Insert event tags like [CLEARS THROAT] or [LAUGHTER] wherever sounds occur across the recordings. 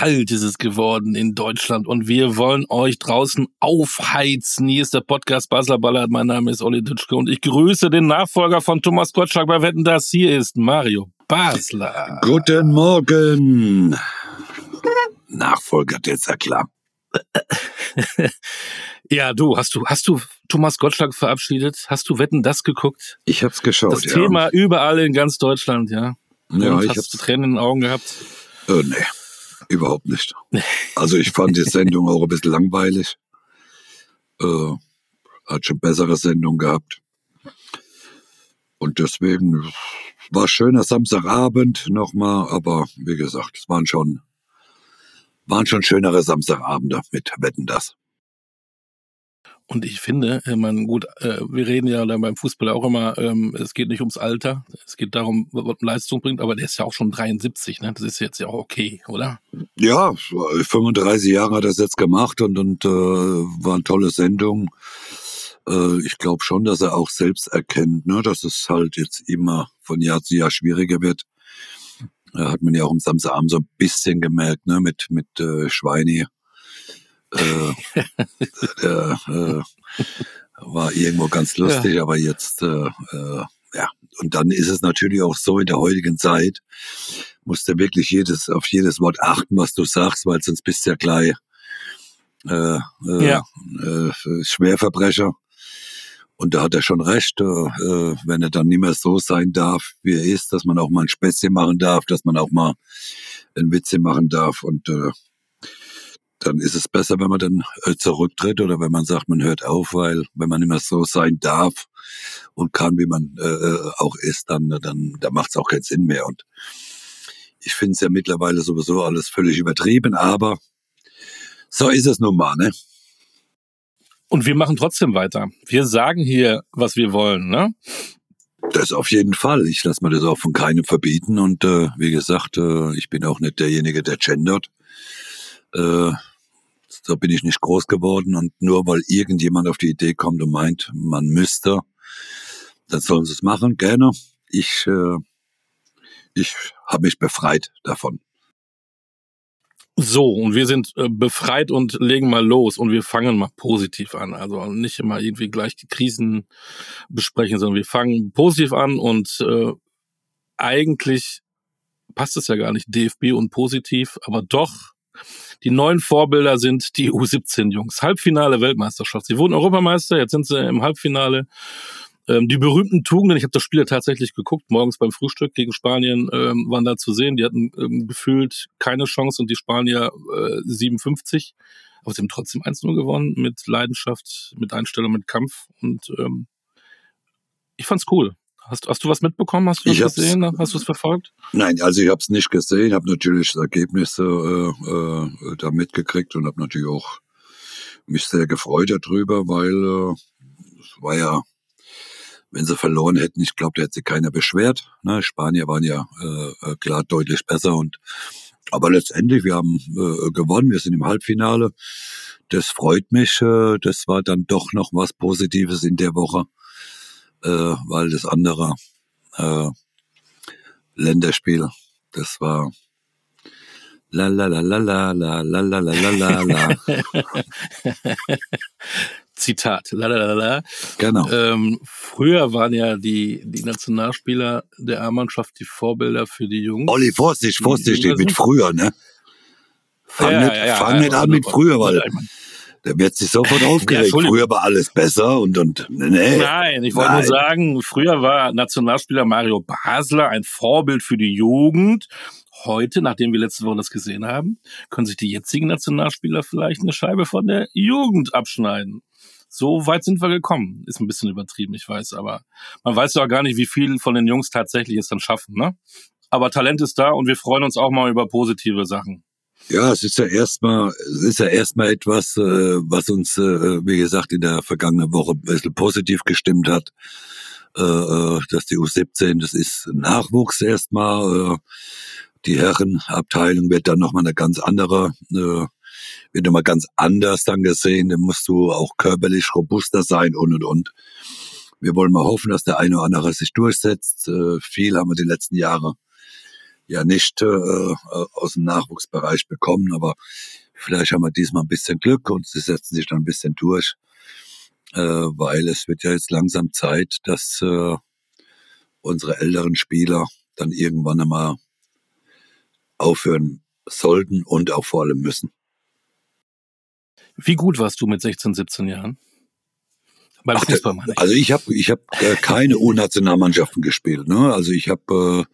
kalt ist es geworden in Deutschland und wir wollen euch draußen aufheizen. Hier ist der Podcast Basler Ballert. Mein Name ist Olli Ditschke und ich grüße den Nachfolger von Thomas Gottschalk bei Wetten, das hier ist Mario Basler. Guten Morgen. Nachfolger, jetzt ja klar. ja, du, hast du, hast du Thomas Gottschalk verabschiedet? Hast du Wetten, das geguckt? Ich hab's geschaut, Das Thema überall in ganz Deutschland, ja. Ja, und ich hast hab's. du Tränen in den Augen gehabt? Äh, nee, überhaupt nicht. [LAUGHS] Also ich fand die Sendung auch ein bisschen langweilig. Äh, hat schon bessere Sendungen gehabt. Und deswegen war schöner Samstagabend nochmal, aber wie gesagt, es waren schon, waren schon schönere Samstagabende mit Wetten das. Und ich finde, äh, man gut, äh, wir reden ja beim Fußball auch immer, ähm, es geht nicht ums Alter, es geht darum, was man Leistung bringt, aber der ist ja auch schon 73, ne? Das ist jetzt ja auch okay, oder? Ja, 35 Jahre hat er es jetzt gemacht und, und äh, war eine tolle Sendung. Äh, ich glaube schon, dass er auch selbst erkennt, ne, dass es halt jetzt immer von Jahr zu Jahr schwieriger wird. Äh, hat man ja auch am Samstagabend so ein bisschen gemerkt, ne, mit, mit äh, Schweini. Äh, der, äh, war irgendwo ganz lustig, aber jetzt, äh, äh, ja. Und dann ist es natürlich auch so in der heutigen Zeit, musst du wirklich jedes, auf jedes Wort achten, was du sagst, weil sonst bist du ja gleich äh, äh, Ja. äh, Schwerverbrecher. Und da hat er schon recht, äh, äh, wenn er dann nicht mehr so sein darf, wie er ist, dass man auch mal ein Späßchen machen darf, dass man auch mal ein Witzchen machen darf. Und äh, dann ist es besser, wenn man dann äh, zurücktritt oder wenn man sagt, man hört auf, weil wenn man mehr so sein darf und kann, wie man äh, äh, auch ist, dann, dann da macht es auch keinen Sinn mehr. Und ich finde es ja mittlerweile sowieso alles völlig übertrieben, aber so ist es nun mal, ne? Und wir machen trotzdem weiter. Wir sagen hier, was wir wollen, ne? Das auf jeden Fall. Ich lasse mir das auch von keinem verbieten. Und äh, wie gesagt, äh, ich bin auch nicht derjenige, der gendert. Äh, so bin ich nicht groß geworden. Und nur weil irgendjemand auf die Idee kommt und meint, man müsste, dann sollen sie es machen, gerne. Ich, äh, ich habe mich befreit davon. So, und wir sind äh, befreit und legen mal los und wir fangen mal positiv an. Also nicht immer irgendwie gleich die Krisen besprechen, sondern wir fangen positiv an und äh, eigentlich passt es ja gar nicht, DFB und positiv, aber doch, die neuen Vorbilder sind die U17-Jungs. Halbfinale Weltmeisterschaft. Sie wurden Europameister, jetzt sind sie im Halbfinale. Ähm, die berühmten Tugenden, ich habe das Spiel ja tatsächlich geguckt, morgens beim Frühstück gegen Spanien ähm, waren da zu sehen. Die hatten ähm, gefühlt keine Chance und die Spanier äh, 57. Aber sie haben trotzdem 1-0 gewonnen mit Leidenschaft, mit Einstellung, mit Kampf. Und ähm, ich fand's cool. Hast, hast du was mitbekommen? Hast du das Ich hab's- gesehen? Hast du es verfolgt? Nein, also ich habe es nicht gesehen, habe natürlich das Ergebnisse äh, äh, da mitgekriegt und habe natürlich auch mich sehr gefreut darüber, weil äh, es war ja, wenn sie verloren hätten, ich glaube, da hätte sich keiner beschwert. Ne? Spanier waren ja äh, äh, klar deutlich besser und aber letztendlich, wir haben äh, gewonnen, wir sind im Halbfinale. Das freut mich. Äh, das war dann doch noch was Positives in der Woche, äh, weil das andere äh, Länderspiel. Das war la la la la la la la la la la la. Zitat. Lalalala. Genau. Ähm, früher waren ja die, die Nationalspieler der A-Mannschaft die Vorbilder für die Jungs. Olli, Vorsicht, Vorsicht, mit früher, ne? Fang Ja, nicht, ja, ja, fang ja, nicht an also, mit früher, weil der wird sich sofort [LAUGHS] aufgeregt. Entschuldigung. früher war alles besser und, und, nee. Nein, ich wollte nur sagen, früher war Nationalspieler Mario Basler ein Vorbild für die Jugend. Heute, nachdem wir letzte Woche das gesehen haben, können sich die jetzigen Nationalspieler vielleicht eine Scheibe von der Jugend abschneiden. So weit sind wir gekommen. Ist ein bisschen übertrieben, ich weiß, aber man weiß ja gar nicht, wie viel von den Jungs tatsächlich es dann schaffen, ne? Aber Talent ist da und wir freuen uns auch mal über positive Sachen. Ja, es ist ja erstmal, es ist ja erstmal etwas, äh, was uns, äh, wie gesagt, in der vergangenen Woche ein bisschen positiv gestimmt hat. Äh, äh, dass die U17, das ist Nachwuchs erstmal. Äh, die Herrenabteilung wird dann nochmal eine ganz andere, äh, wird nochmal ganz anders dann gesehen. Da musst du auch körperlich robuster sein und und und. Wir wollen mal hoffen, dass der eine oder andere sich durchsetzt. Äh, viel haben wir die letzten Jahre ja nicht äh, aus dem Nachwuchsbereich bekommen, aber vielleicht haben wir diesmal ein bisschen Glück und sie setzen sich dann ein bisschen durch, äh, weil es wird ja jetzt langsam Zeit, dass äh, unsere älteren Spieler dann irgendwann einmal aufhören sollten und auch vor allem müssen. Wie gut warst du mit 16, 17 Jahren? Beim Ach, Fußball meine ich. Also ich habe ich hab, äh, keine U-Nationalmannschaften gespielt. Ne? Also ich habe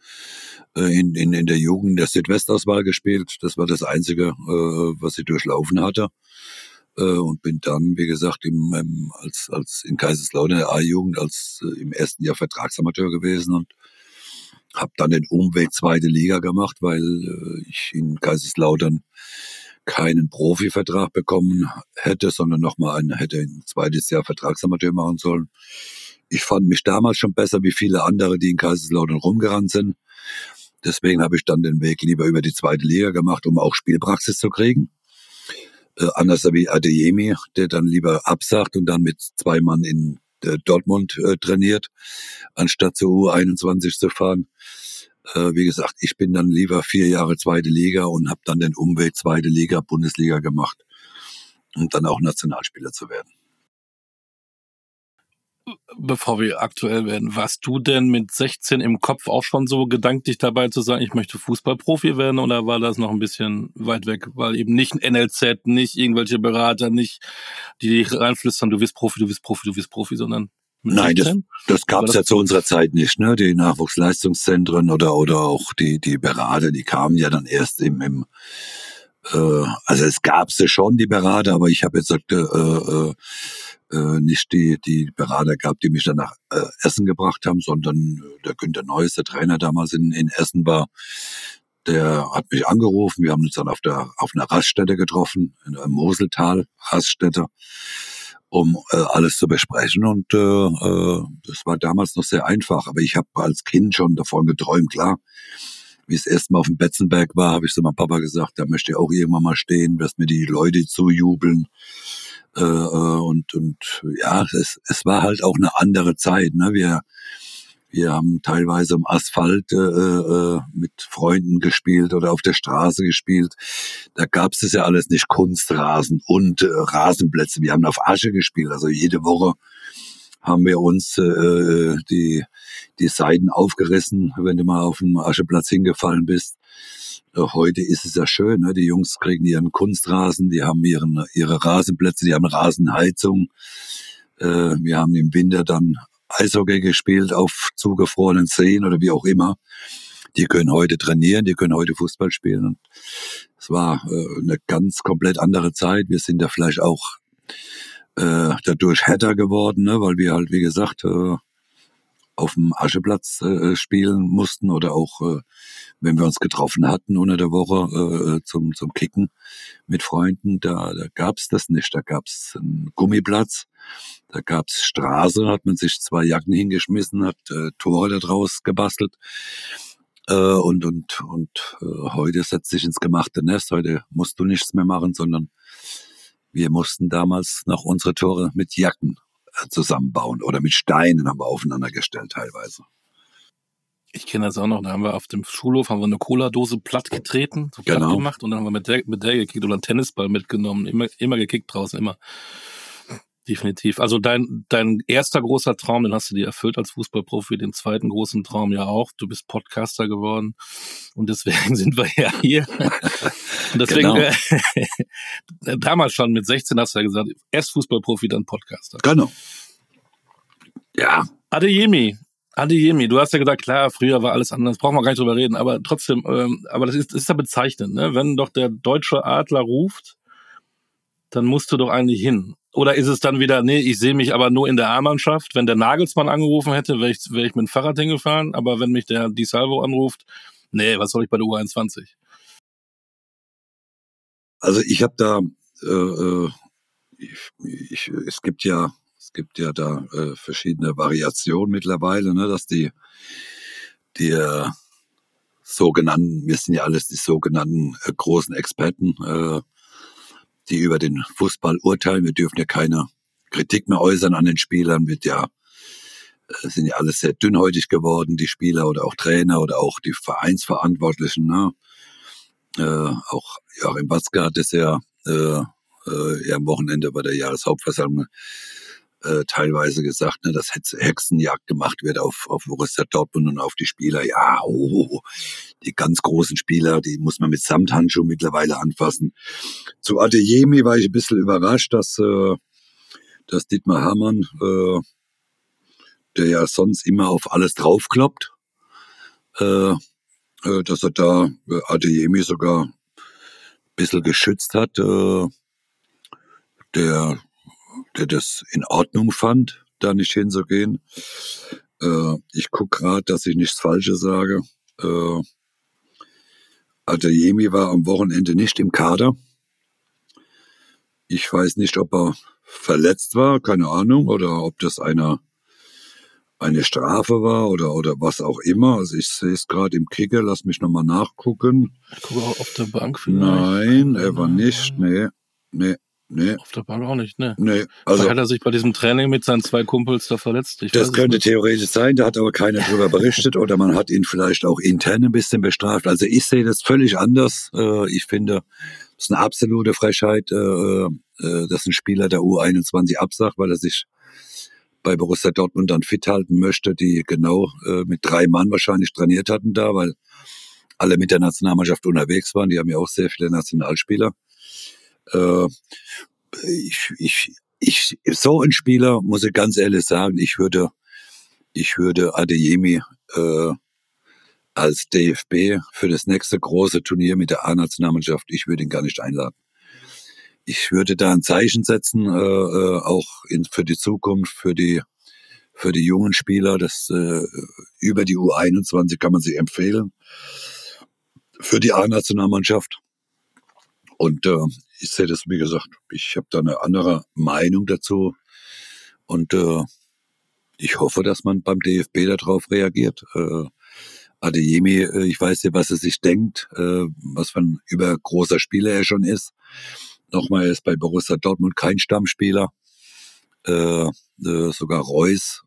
äh, äh, in, in, in der Jugend der Südwestauswahl gespielt. Das war das Einzige, äh, was ich durchlaufen hatte. Äh, und bin dann, wie gesagt, im, im, als, als in Kaiserslautern der A-Jugend als äh, im ersten Jahr Vertragsamateur gewesen und habe dann den Umweg zweite Liga gemacht, weil äh, ich in Kaiserslautern keinen Profivertrag bekommen hätte, sondern nochmal einen, hätte ein zweites Jahr Vertragsamateur machen sollen. Ich fand mich damals schon besser wie viele andere, die in Kaiserslautern rumgerannt sind. Deswegen habe ich dann den Weg lieber über die zweite Liga gemacht, um auch Spielpraxis zu kriegen. Äh, anders wie Adeyemi, der dann lieber absagt und dann mit zwei Mann in äh, Dortmund äh, trainiert, anstatt zur U21 zu fahren. Äh, wie gesagt, ich bin dann lieber vier Jahre zweite Liga und habe dann den Umweg zweite Liga, Bundesliga gemacht, um dann auch Nationalspieler zu werden. Bevor wir aktuell werden, warst du denn mit 16 im Kopf auch schon so gedanklich dabei zu sagen, ich möchte Fußballprofi werden oder war das noch ein bisschen weit weg, weil eben nicht ein NLZ, nicht irgendwelche Berater, nicht die reinflüstern, du bist Profi, du bist Profi, du bist Profi, sondern Nein, das, das gab es ja zu unserer Zeit nicht. Ne? Die Nachwuchsleistungszentren oder oder auch die die Berater, die kamen ja dann erst im, im äh, also es gab sie schon die Berater, aber ich habe jetzt gesagt, äh, äh, äh, nicht die die Berater gab, die mich dann nach äh, Essen gebracht haben, sondern der Günter Neues, der Trainer damals in, in Essen war, der hat mich angerufen. Wir haben uns dann auf der auf einer Raststätte getroffen in einem Moseltal Raststätte um äh, alles zu besprechen. Und äh, äh, das war damals noch sehr einfach. Aber ich habe als Kind schon davon geträumt, klar. Wie es erstmal auf dem Betzenberg war, habe ich zu meinem Papa gesagt, da möchte ich auch irgendwann mal stehen, dass mir die Leute zujubeln. Äh, äh, und, und ja, es, es war halt auch eine andere Zeit. Ne? Wir wir haben teilweise im Asphalt äh, äh, mit Freunden gespielt oder auf der Straße gespielt. Da gab es das ja alles nicht, Kunstrasen und äh, Rasenplätze. Wir haben auf Asche gespielt. Also jede Woche haben wir uns äh, die, die Seiten aufgerissen, wenn du mal auf dem Ascheplatz hingefallen bist. Äh, heute ist es ja schön, ne? die Jungs kriegen ihren Kunstrasen, die haben ihren, ihre Rasenplätze, die haben Rasenheizung. Äh, wir haben im Winter dann Eishockey gespielt auf zugefrorenen Seen oder wie auch immer. Die können heute trainieren, die können heute Fußball spielen. Es war äh, eine ganz komplett andere Zeit. Wir sind da vielleicht auch äh, dadurch härter geworden, ne? weil wir halt, wie gesagt, äh, auf dem Ascheplatz äh, spielen mussten oder auch, äh, wenn wir uns getroffen hatten unter der Woche äh, zum, zum Kicken mit Freunden, da, da gab's das nicht. Da gab's einen Gummiplatz, da gab's Straße, hat man sich zwei Jacken hingeschmissen, hat äh, Tore da draus gebastelt. Äh, und und, und äh, heute setzt sich ins gemachte Nest. Heute musst du nichts mehr machen, sondern wir mussten damals noch unsere Tore mit Jacken zusammenbauen oder mit Steinen haben wir aufeinander gestellt teilweise. Ich kenne das auch noch, da haben wir auf dem Schulhof haben wir eine Cola-Dose platt getreten, so platt genau. gemacht und dann haben wir mit der, mit der gekickt oder einen Tennisball mitgenommen, immer, immer gekickt draußen, immer. Definitiv. Also dein, dein erster großer Traum, den hast du dir erfüllt als Fußballprofi, den zweiten großen Traum ja auch. Du bist Podcaster geworden und deswegen [LAUGHS] sind wir ja hier. Und deswegen, genau. äh, [LAUGHS] damals schon mit 16 hast du ja gesagt, erst Fußballprofi, dann Podcaster. Genau. Ja. Adeyemi, Adeyemi, du hast ja gesagt, klar, früher war alles anders, brauchen wir gar nicht drüber reden, aber trotzdem, ähm, aber das ist, das ist ja bezeichnend, ne? Wenn doch der deutsche Adler ruft, dann musst du doch eigentlich hin. Oder ist es dann wieder, nee, ich sehe mich aber nur in der A-Mannschaft. Wenn der Nagelsmann angerufen hätte, wäre ich, wär ich mit dem Fahrrad hingefahren. Aber wenn mich der Di Salvo anruft, nee, was soll ich bei der U21? Also ich habe da, äh, äh, ich, ich, es gibt ja, es gibt ja da äh, verschiedene Variationen mittlerweile, ne, dass die, die äh, sogenannten, wir sind ja alles die sogenannten äh, großen Experten, äh, die über den Fußball urteilen. Wir dürfen ja keine Kritik mehr äußern an den Spielern, wird ja äh, sind ja alles sehr dünnhäutig geworden, die Spieler oder auch Trainer oder auch die Vereinsverantwortlichen. Ne? Äh, auch Joachim Watzke hat es ja, äh, äh, ja am Wochenende bei der Jahreshauptversammlung äh, teilweise gesagt, ne, dass Hexenjagd gemacht wird auf, auf Borussia Dortmund und auf die Spieler. Ja, oh, die ganz großen Spieler, die muss man mit Samthandschuh mittlerweile anfassen. Zu Adeyemi war ich ein bisschen überrascht, dass, äh, dass Dietmar Hamann, äh, der ja sonst immer auf alles draufkloppt, äh, äh, dass er da äh, Adeyemi sogar ein bisschen geschützt hat. Äh, der der das in Ordnung fand, da nicht hinzugehen. Äh, ich gucke gerade, dass ich nichts Falsches sage. Äh, Adeyemi war am Wochenende nicht im Kader. Ich weiß nicht, ob er verletzt war, keine Ahnung, oder ob das einer eine Strafe war oder oder was auch immer. Also ich sehe es gerade im Kicker, lass mich nochmal nachgucken. Ich gucke auch auf der Bank vielleicht. Nein, er war nicht, nee, nee. Nee. Auf der Bank auch nicht, ne? Nee. Also hat er sich bei diesem Training mit seinen zwei Kumpels da verletzt. Ich das könnte theoretisch sein, da hat aber keiner drüber berichtet oder man hat ihn vielleicht auch intern ein bisschen bestraft. Also ich sehe das völlig anders. Äh, ich finde, es ist eine absolute Frechheit, äh, äh, dass ein Spieler der U21 absagt, weil er sich bei Borussia Dortmund dann fit halten möchte, die genau mit drei Mann wahrscheinlich trainiert hatten da, weil alle mit der Nationalmannschaft unterwegs waren. Die haben ja auch sehr viele Nationalspieler. Äh, ich, ich, ich, so ein Spieler, muss ich ganz ehrlich sagen, ich würde, ich würde Adeyemi äh, als DFB für das nächste große Turnier mit der A-Nationalmannschaft, ich würde ihn gar nicht einladen. Ich würde da ein Zeichen setzen, äh, äh auch in, für die Zukunft, für die für die jungen Spieler. Das äh, über die U21 kann man sich empfehlen. Für die A-Nationalmannschaft. Und äh, ich sehe das, wie gesagt, ich habe da eine andere Meinung dazu. Und äh, ich hoffe, dass man beim DFB darauf reagiert. Äh, Adeyemi, äh, ich weiß ja, was er sich denkt, äh, was für ein übergroßer Spieler er schon ist. Nochmal, er ist bei Borussia Dortmund kein Stammspieler. Äh, äh, sogar Reus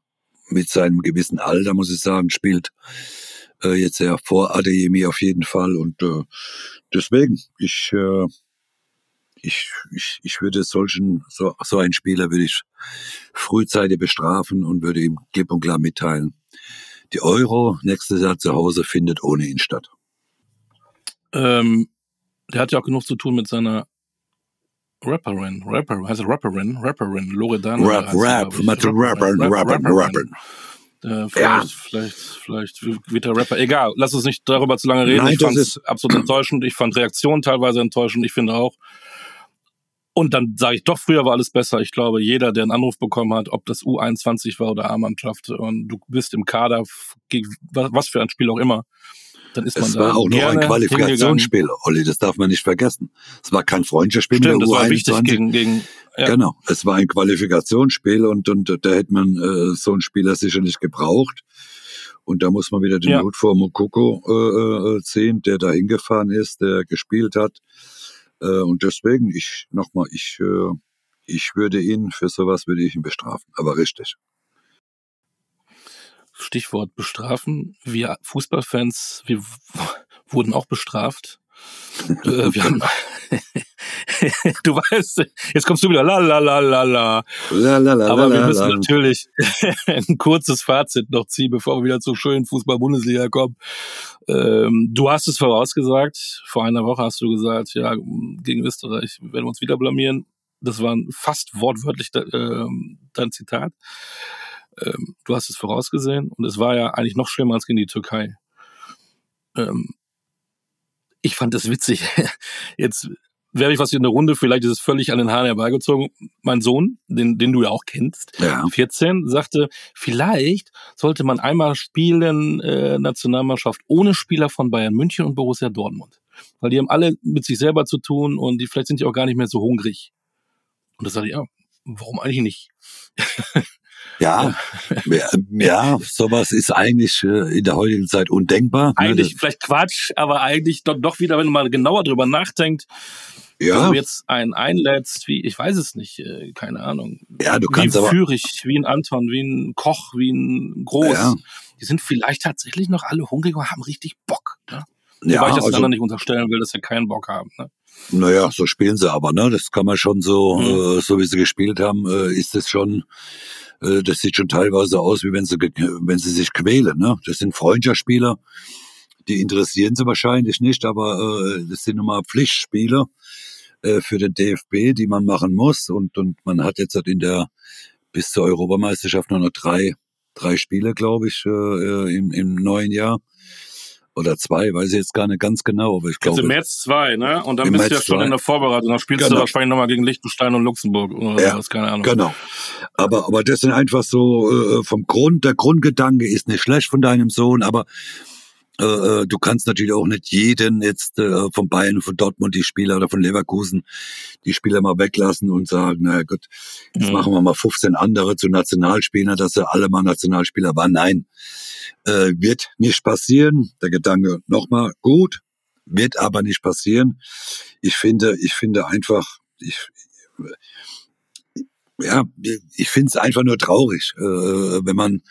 mit seinem gewissen Alter, muss ich sagen, spielt äh, jetzt ja vor Adeyemi auf jeden Fall. Und äh, deswegen, ich, äh, ich, ich, ich würde solchen, so, so einen Spieler würde ich frühzeitig bestrafen und würde ihm klipp und klar mitteilen. Die Euro nächstes Jahr zu Hause findet ohne ihn statt. Ähm, der hat ja auch genug zu tun mit seiner Rapperin, Rapper, heißt er Rapperin, Rapperin, Loredana. Rap, Rap, mit Rapperin, Rapperin, Rapperin. Äh, vielleicht, ja. vielleicht, vielleicht wird der Rapper. Egal, lass uns nicht darüber zu lange reden. Nein, ich fand es absolut enttäuschend. Ich fand Reaktionen teilweise enttäuschend. Ich finde auch, und dann sage ich doch, früher war alles besser. Ich glaube, jeder, der einen Anruf bekommen hat, ob das U21 war oder A-Mannschaft und du bist im Kader, was für ein Spiel auch immer, dann ist man es. Es war auch noch ein Qualifikationsspiel, Olli, das darf man nicht vergessen. Es war kein Freundschaftsspiel Stimmt, mit der das U21. War wichtig gegen, gegen, ja. Genau, es war ein Qualifikationsspiel und, und da hätte man äh, so einen Spieler sicherlich gebraucht. Und da muss man wieder den ja. Hut vor Mokoko äh, äh, ziehen, der da hingefahren ist, der gespielt hat. Äh, und deswegen, ich nochmal, ich, äh, ich würde ihn für sowas würde ich ihn bestrafen, aber richtig. Stichwort bestrafen. Wir Fußballfans, wir [LAUGHS] wurden auch bestraft. äh, [LAUGHS] wir haben, [LAUGHS] du weißt, jetzt kommst du wieder la la la la la. la, la, la Aber wir müssen natürlich ein kurzes Fazit noch ziehen, bevor wir wieder zur schönen Fußball-Bundesliga kommen. Ähm, du hast es vorausgesagt. Vor einer Woche hast du gesagt, ja, gegen Österreich werden wir uns wieder blamieren. Das war fast wortwörtlich äh, dein Zitat. Ähm, du hast es vorausgesehen und es war ja eigentlich noch schlimmer als gegen die Türkei. Ähm, ich fand es witzig. [LAUGHS] Jetzt wäre ich was in der Runde, vielleicht ist es völlig an den Haaren herbeigezogen. Mein Sohn, den, den du ja auch kennst, ja. 14, sagte, vielleicht sollte man einmal spielen, äh, Nationalmannschaft ohne Spieler von Bayern München und Borussia Dortmund. Weil die haben alle mit sich selber zu tun und die vielleicht sind die auch gar nicht mehr so hungrig. Und da sage ich, ja, warum eigentlich nicht? [LAUGHS] Ja, ja, ja, sowas ist eigentlich äh, in der heutigen Zeit undenkbar. Ne? Eigentlich ne? vielleicht Quatsch, aber eigentlich doch, doch wieder, wenn man genauer drüber nachdenkt, Ja. Wenn du jetzt einen einlädst, wie, ich weiß es nicht, äh, keine Ahnung. Ja, du kannst wie aber. Führig, wie ein Anton, wie ein Koch, wie ein Groß. Ja. Die sind vielleicht tatsächlich noch alle hungrig und haben richtig Bock. Ne? Ja, Wobei ich das also, nicht unterstellen will, dass sie keinen Bock haben. Ne? Naja, so spielen sie aber, ne? Das kann man schon so, mhm. äh, so wie sie gespielt haben, äh, ist es schon, äh, das sieht schon teilweise aus, wie wenn sie, wenn sie sich quälen, ne? Das sind Freundschaftsspieler, die interessieren sie wahrscheinlich nicht, aber äh, das sind nun mal Pflichtspieler äh, für den DFB, die man machen muss. Und, und man hat jetzt halt in der bis zur Europameisterschaft nur noch drei, drei Spiele, glaube ich, äh, äh im, im neuen Jahr oder zwei, weiß ich jetzt gar nicht ganz genau, aber ich glaube. Also im März zwei, ne? Und dann bist März du ja schon zwei. in der Vorbereitung. Dann spielst genau. du wahrscheinlich nochmal gegen Liechtenstein und Luxemburg oder ja, was, keine Ahnung. Genau. Aber, aber das sind einfach so äh, vom Grund, der Grundgedanke ist nicht schlecht von deinem Sohn, aber äh, äh, du kannst natürlich auch nicht jeden jetzt äh, von Bayern, von Dortmund die Spieler oder von Leverkusen die Spieler mal weglassen und sagen, na gut, jetzt mhm. machen wir mal 15 andere zu Nationalspielern, dass sie alle mal Nationalspieler waren. Nein, äh, wird nicht passieren. Der Gedanke nochmal gut, wird aber nicht passieren. Ich finde, ich finde einfach, ich, ja, ich finde es einfach nur traurig, äh, wenn man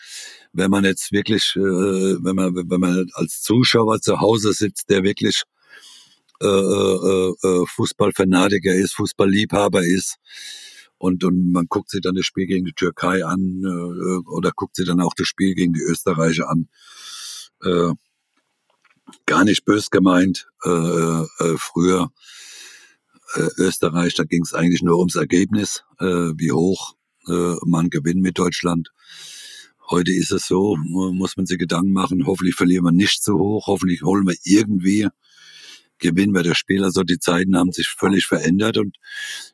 wenn man jetzt wirklich, äh, wenn man, wenn man als Zuschauer zu Hause sitzt, der wirklich äh, äh, äh, Fußballfanatiker ist, Fußballliebhaber ist, und, und man guckt sich dann das Spiel gegen die Türkei an äh, oder guckt sich dann auch das Spiel gegen die Österreicher an. Äh, gar nicht bös gemeint. Äh, äh, früher äh, Österreich, da ging es eigentlich nur ums Ergebnis, äh, wie hoch äh, man gewinnt mit Deutschland. Heute ist es so, muss man sich Gedanken machen, hoffentlich verlieren wir nicht so hoch, hoffentlich holen wir irgendwie, gewinnen wir das Spiel. Also die Zeiten haben sich völlig verändert und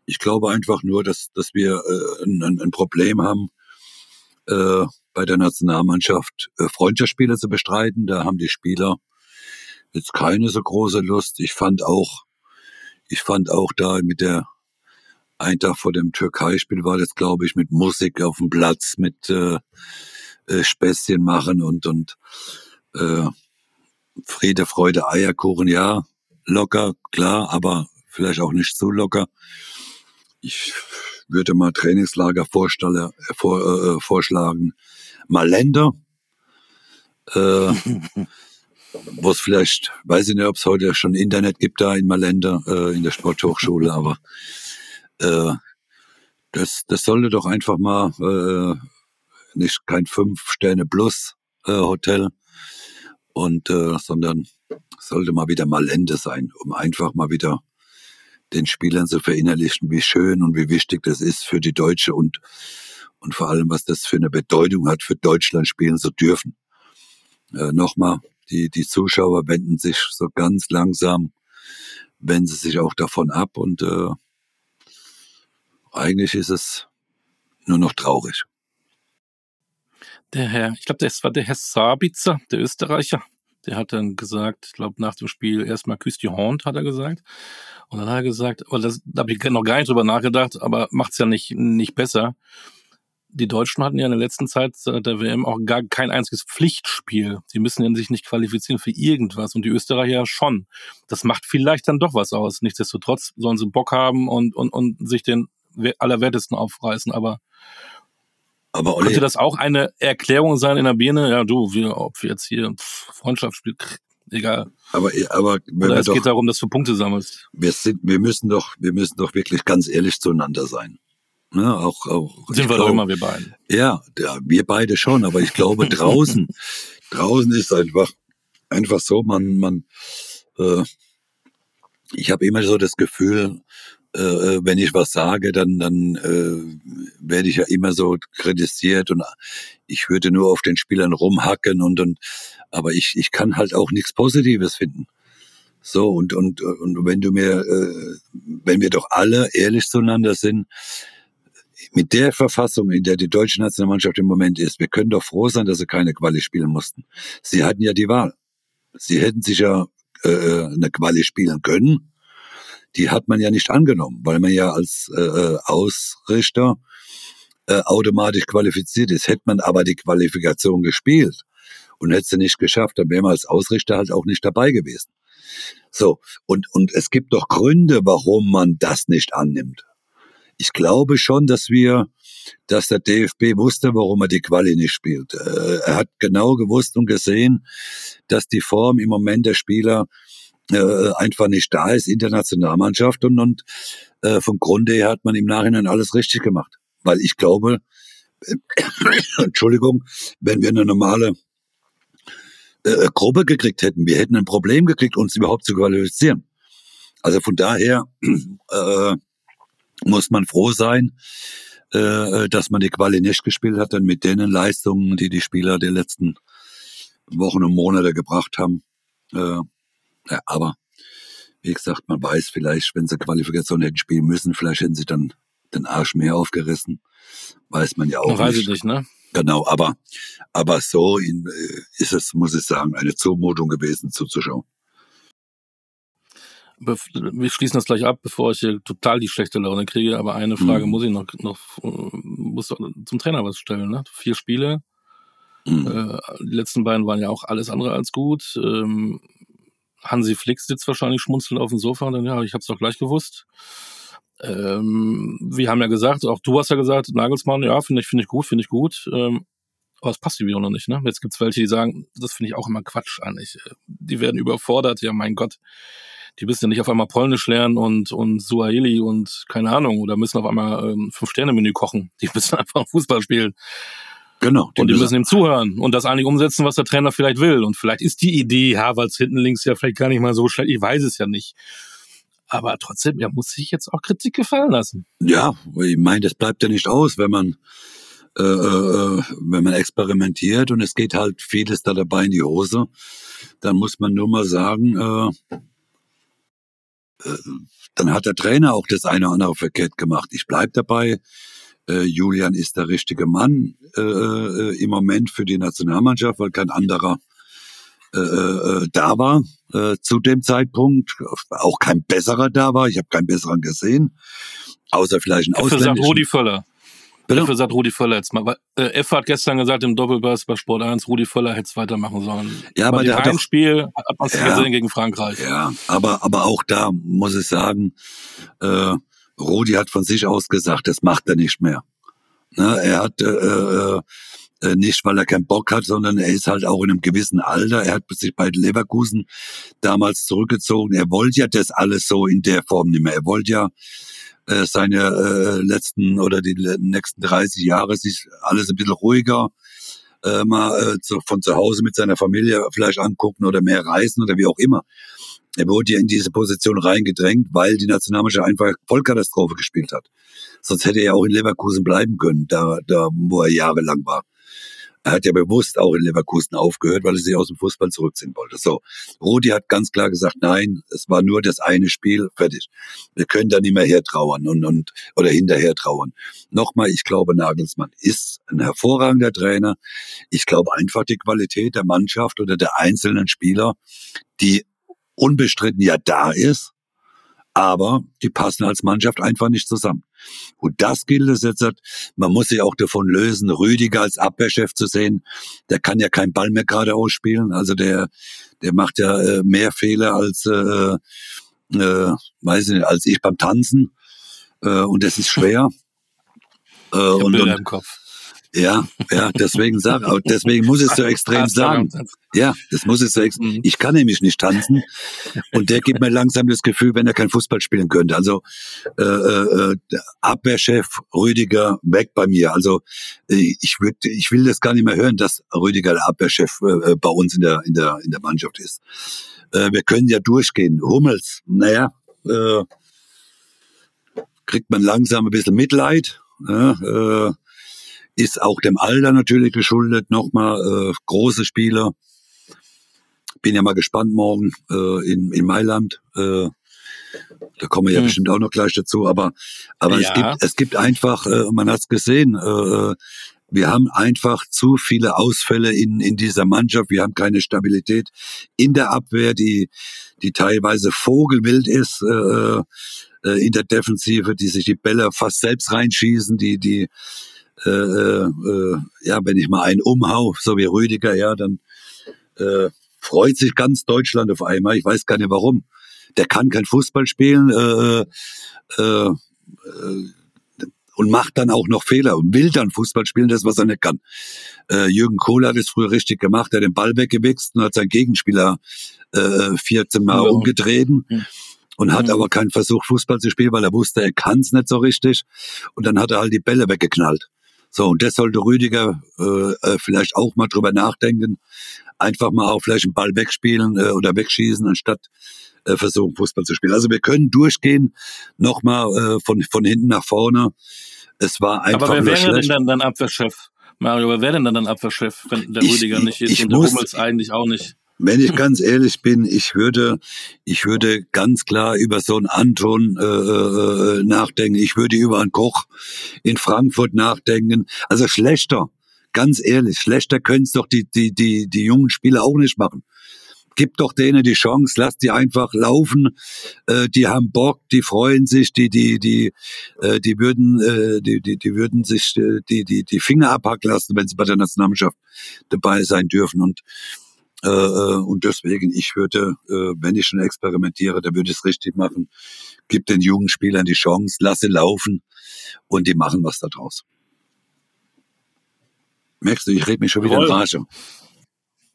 ich glaube einfach nur, dass, dass wir äh, ein, ein Problem haben, äh, bei der Nationalmannschaft äh, Freundschaftsspiele zu bestreiten. Da haben die Spieler jetzt keine so große Lust. Ich fand auch, ich fand auch da mit der ein Tag vor dem Türkei-Spiel war das, glaube ich, mit Musik auf dem Platz, mit äh, äh, Späßchen machen und, und äh, Friede, Freude, Eierkuchen, ja, locker, klar, aber vielleicht auch nicht zu locker. Ich würde mal Trainingslager vorstelle, äh, vor, äh, vorschlagen. Mal Länder, äh, [LAUGHS] wo es vielleicht, weiß ich nicht, ob es heute schon Internet gibt da in Malender, äh, in der Sporthochschule, aber äh, das, das sollte doch einfach mal äh, nicht kein Fünf-Sterne-Plus-Hotel, äh, und äh, sondern sollte mal wieder mal Ende sein, um einfach mal wieder den Spielern zu verinnerlichen, wie schön und wie wichtig das ist für die Deutsche und, und vor allem, was das für eine Bedeutung hat, für Deutschland spielen zu dürfen. Äh, Nochmal, die, die Zuschauer wenden sich so ganz langsam, wenden sie sich auch davon ab und äh, eigentlich ist es nur noch traurig der Herr, ich glaube, das war der Herr Sabitzer, der Österreicher. Der hat dann gesagt, ich glaube, nach dem Spiel erstmal küsst die Horn, hat er gesagt. Und dann hat er gesagt, aber das, da habe ich noch gar nicht drüber nachgedacht, aber macht's ja nicht, nicht besser. Die Deutschen hatten ja in der letzten Zeit der WM auch gar kein einziges Pflichtspiel. Sie müssen ja sich nicht qualifizieren für irgendwas und die Österreicher schon. Das macht vielleicht dann doch was aus. Nichtsdestotrotz sollen sie Bock haben und, und, und sich den Allerwertesten aufreißen, aber aber Olli, Könnte das auch eine Erklärung sein in der Birne? Ja, du, wir, ob wir jetzt hier Freundschaft spielen, egal. Aber, aber wenn Oder es doch, geht darum, dass du Punkte sammelst. Wir sind, wir müssen doch, wir müssen doch wirklich ganz ehrlich zueinander sein. Ne, auch, auch, sind wir doch immer, wir beiden. Ja, ja, wir beide schon, aber ich glaube [LAUGHS] draußen, draußen ist einfach, einfach so, man, man, äh, ich habe immer so das Gefühl, äh, äh, wenn ich was sage, dann, dann äh, werde ich ja immer so kritisiert und ich würde nur auf den Spielern rumhacken und, und aber ich, ich kann halt auch nichts Positives finden. So, und, und, und wenn du mir, äh, wenn wir doch alle ehrlich zueinander sind, mit der Verfassung, in der die deutsche Nationalmannschaft im Moment ist, wir können doch froh sein, dass sie keine Quali spielen mussten. Sie hatten ja die Wahl. Sie hätten sich ja äh, eine Quali spielen können die hat man ja nicht angenommen, weil man ja als äh, äh, Ausrichter äh, automatisch qualifiziert ist. Hätte man aber die Qualifikation gespielt und hätte sie nicht geschafft, dann wäre man als Ausrichter halt auch nicht dabei gewesen. So, und, und es gibt doch Gründe, warum man das nicht annimmt. Ich glaube schon, dass wir, dass der DFB wusste, warum er die Quali nicht spielt. Äh, er hat genau gewusst und gesehen, dass die Form im Moment der Spieler äh, einfach nicht da ist in der Nationalmannschaft und, und äh, vom Grunde her hat man im Nachhinein alles richtig gemacht. Weil ich glaube, [COUGHS] Entschuldigung, wenn wir eine normale äh, Gruppe gekriegt hätten, wir hätten ein Problem gekriegt, uns überhaupt zu qualifizieren. Also von daher [COUGHS] äh, muss man froh sein, äh, dass man die Quali nicht gespielt hat, denn mit den Leistungen, die die Spieler der letzten Wochen und Monate gebracht haben. Äh, ja, aber wie gesagt, man weiß vielleicht, wenn sie Qualifikation hätten spielen müssen, vielleicht hätten sie dann den Arsch mehr aufgerissen. Weiß man ja auch weiß nicht. Ich nicht, ne? Genau, aber, aber so in, äh, ist es, muss ich sagen, eine Zumutung gewesen zuzuschauen. Wir schließen das gleich ab, bevor ich hier total die schlechte Laune kriege. Aber eine Frage mhm. muss ich noch, noch muss zum Trainer was stellen. Ne? Vier Spiele. Äh, die letzten beiden waren ja auch alles andere als gut. Hansi Flick sitzt wahrscheinlich schmunzelnd auf dem Sofa und dann, ja, ich hab's doch gleich gewusst. Ähm, wir haben ja gesagt, auch du hast ja gesagt, Nagelsmann, ja, finde ich, finde ich gut, finde ich gut. Ähm, aber es passt irgendwie auch noch nicht, ne? Jetzt gibt's welche, die sagen, das finde ich auch immer Quatsch eigentlich. Die werden überfordert, ja, mein Gott. Die müssen ja nicht auf einmal Polnisch lernen und, und Suaheli und keine Ahnung, oder müssen auf einmal ähm, Fünf-Sterne-Menü kochen. Die müssen [LAUGHS] einfach Fußball spielen. Genau. Die und die müssen ihm zuhören und das eigentlich umsetzen, was der Trainer vielleicht will. Und vielleicht ist die Idee Harvards hinten links ja vielleicht gar nicht mal so schlecht. Ich weiß es ja nicht. Aber trotzdem, er muss sich jetzt auch Kritik gefallen lassen. Ja, ich meine, das bleibt ja nicht aus, wenn man äh, äh, wenn man experimentiert und es geht halt vieles da dabei in die Hose, dann muss man nur mal sagen, äh, äh, dann hat der Trainer auch das eine oder andere verkehrt gemacht. Ich bleib dabei. Äh, Julian ist der richtige Mann äh, äh, im Moment für die Nationalmannschaft, weil kein anderer äh, äh, da war äh, zu dem Zeitpunkt. Auch kein besserer da war. Ich habe keinen besseren gesehen. Außer vielleicht ein ausländischen. Sagt Rudi Völler. Bitte? Sagt Rudi Völler jetzt mal. Äh, F hat gestern gesagt im Doppelpass bei Sport 1, Rudi Völler hätte es weitermachen sollen. Ja, aber der hat Spiel hat man ja, gesehen gegen Frankreich. Ja, aber, aber auch da muss ich sagen, äh, Rudi hat von sich aus gesagt, das macht er nicht mehr. Ne, er hat äh, äh, äh, nicht, weil er keinen Bock hat, sondern er ist halt auch in einem gewissen Alter. Er hat sich bei Leverkusen damals zurückgezogen. Er wollte ja das alles so in der Form nicht mehr. Er wollte ja äh, seine äh, letzten oder die nächsten 30 Jahre sich alles ein bisschen ruhiger äh, mal äh, zu, von zu Hause mit seiner Familie vielleicht angucken oder mehr reisen oder wie auch immer. Er wurde ja in diese Position reingedrängt, weil die Nationalmannschaft einfach Vollkatastrophe gespielt hat. Sonst hätte er auch in Leverkusen bleiben können, da, da wo er jahrelang war. Er hat ja bewusst auch in Leverkusen aufgehört, weil er sich aus dem Fußball zurückziehen wollte. So, Rudi hat ganz klar gesagt, nein, es war nur das eine Spiel, fertig. Wir können da nicht mehr hertrauern und, und oder hinterher trauern. Nochmal, ich glaube, Nagelsmann ist ein hervorragender Trainer. Ich glaube einfach die Qualität der Mannschaft oder der einzelnen Spieler, die unbestritten ja da ist, aber die passen als Mannschaft einfach nicht zusammen. Und das gilt es jetzt, man muss sich auch davon lösen, Rüdiger als Abwehrchef zu sehen, der kann ja keinen Ball mehr gerade ausspielen, also der, der macht ja äh, mehr Fehler als, äh, äh, weiß ich nicht, als ich beim Tanzen, äh, und das ist schwer. Äh, und, und, im Kopf. Ja, ja, deswegen sag, [LAUGHS] deswegen muss es so extrem sagen. Ja, das muss es so extrem. Mhm. Ich kann nämlich nicht tanzen und der gibt mir langsam das Gefühl, wenn er kein Fußball spielen könnte. Also äh, äh, Abwehrchef Rüdiger weg bei mir. Also äh, ich würde, ich will das gar nicht mehr hören, dass Rüdiger der Abwehrchef äh, äh, bei uns in der in der in der Mannschaft ist. Äh, wir können ja durchgehen. Hummels, naja, äh, kriegt man langsam ein bisschen Mitleid. Ja, äh, ist auch dem Alter natürlich geschuldet. Nochmal äh, große Spieler. Bin ja mal gespannt morgen äh, in, in Mailand. Äh, da kommen wir ja hm. bestimmt auch noch gleich dazu. Aber, aber ja. es gibt es gibt einfach, äh, man hat es gesehen. Äh, äh, wir haben einfach zu viele Ausfälle in, in dieser Mannschaft. Wir haben keine Stabilität in der Abwehr, die, die teilweise vogelwild ist äh, äh, in der Defensive, die sich die Bälle fast selbst reinschießen, die, die, äh, äh, ja, wenn ich mal einen umhau, so wie Rüdiger, ja, dann äh, freut sich ganz Deutschland auf einmal. Ich weiß gar nicht warum. Der kann kein Fußball spielen äh, äh, äh, und macht dann auch noch Fehler und will dann Fußball spielen, das was er nicht kann. Äh, Jürgen Kohl hat es früher richtig gemacht, er hat den Ball weggewichst und hat seinen Gegenspieler äh, 14 Mal ja. umgedreht. Ja und hat mhm. aber keinen Versuch, Fußball zu spielen, weil er wusste, er kann es nicht so richtig. Und dann hat er halt die Bälle weggeknallt. So, und das sollte Rüdiger äh, äh, vielleicht auch mal drüber nachdenken. Einfach mal auch vielleicht einen Ball wegspielen äh, oder wegschießen, anstatt äh, versuchen, Fußball zu spielen. Also wir können durchgehen, nochmal äh, von, von hinten nach vorne. Es war einfach Aber wer wäre schlecht. denn dann dein Abwehrchef? Mario, wer wäre denn dann dein Abwehrchef, wenn der Rüdiger nicht ist und der Hummels eigentlich auch nicht? Wenn ich ganz ehrlich bin, ich würde, ich würde ganz klar über so einen Anton äh, äh, nachdenken. Ich würde über einen Koch in Frankfurt nachdenken. Also schlechter, ganz ehrlich, schlechter können es doch die, die, die, die jungen Spieler auch nicht machen. Gib doch denen die Chance, lass die einfach laufen. Äh, die haben Bock, die freuen sich, die, die, die, äh, die würden, äh, die, die, die würden sich äh, die, die, die Finger abhacken lassen, wenn sie bei der Nationalmannschaft dabei sein dürfen. Und äh, äh, und deswegen, ich würde, äh, wenn ich schon experimentiere, dann würde ich es richtig machen. Gib den jungen Spielern die Chance, lasse laufen und die machen was da draus. Merkst du, ich rede mich schon wieder Voll. in Rage.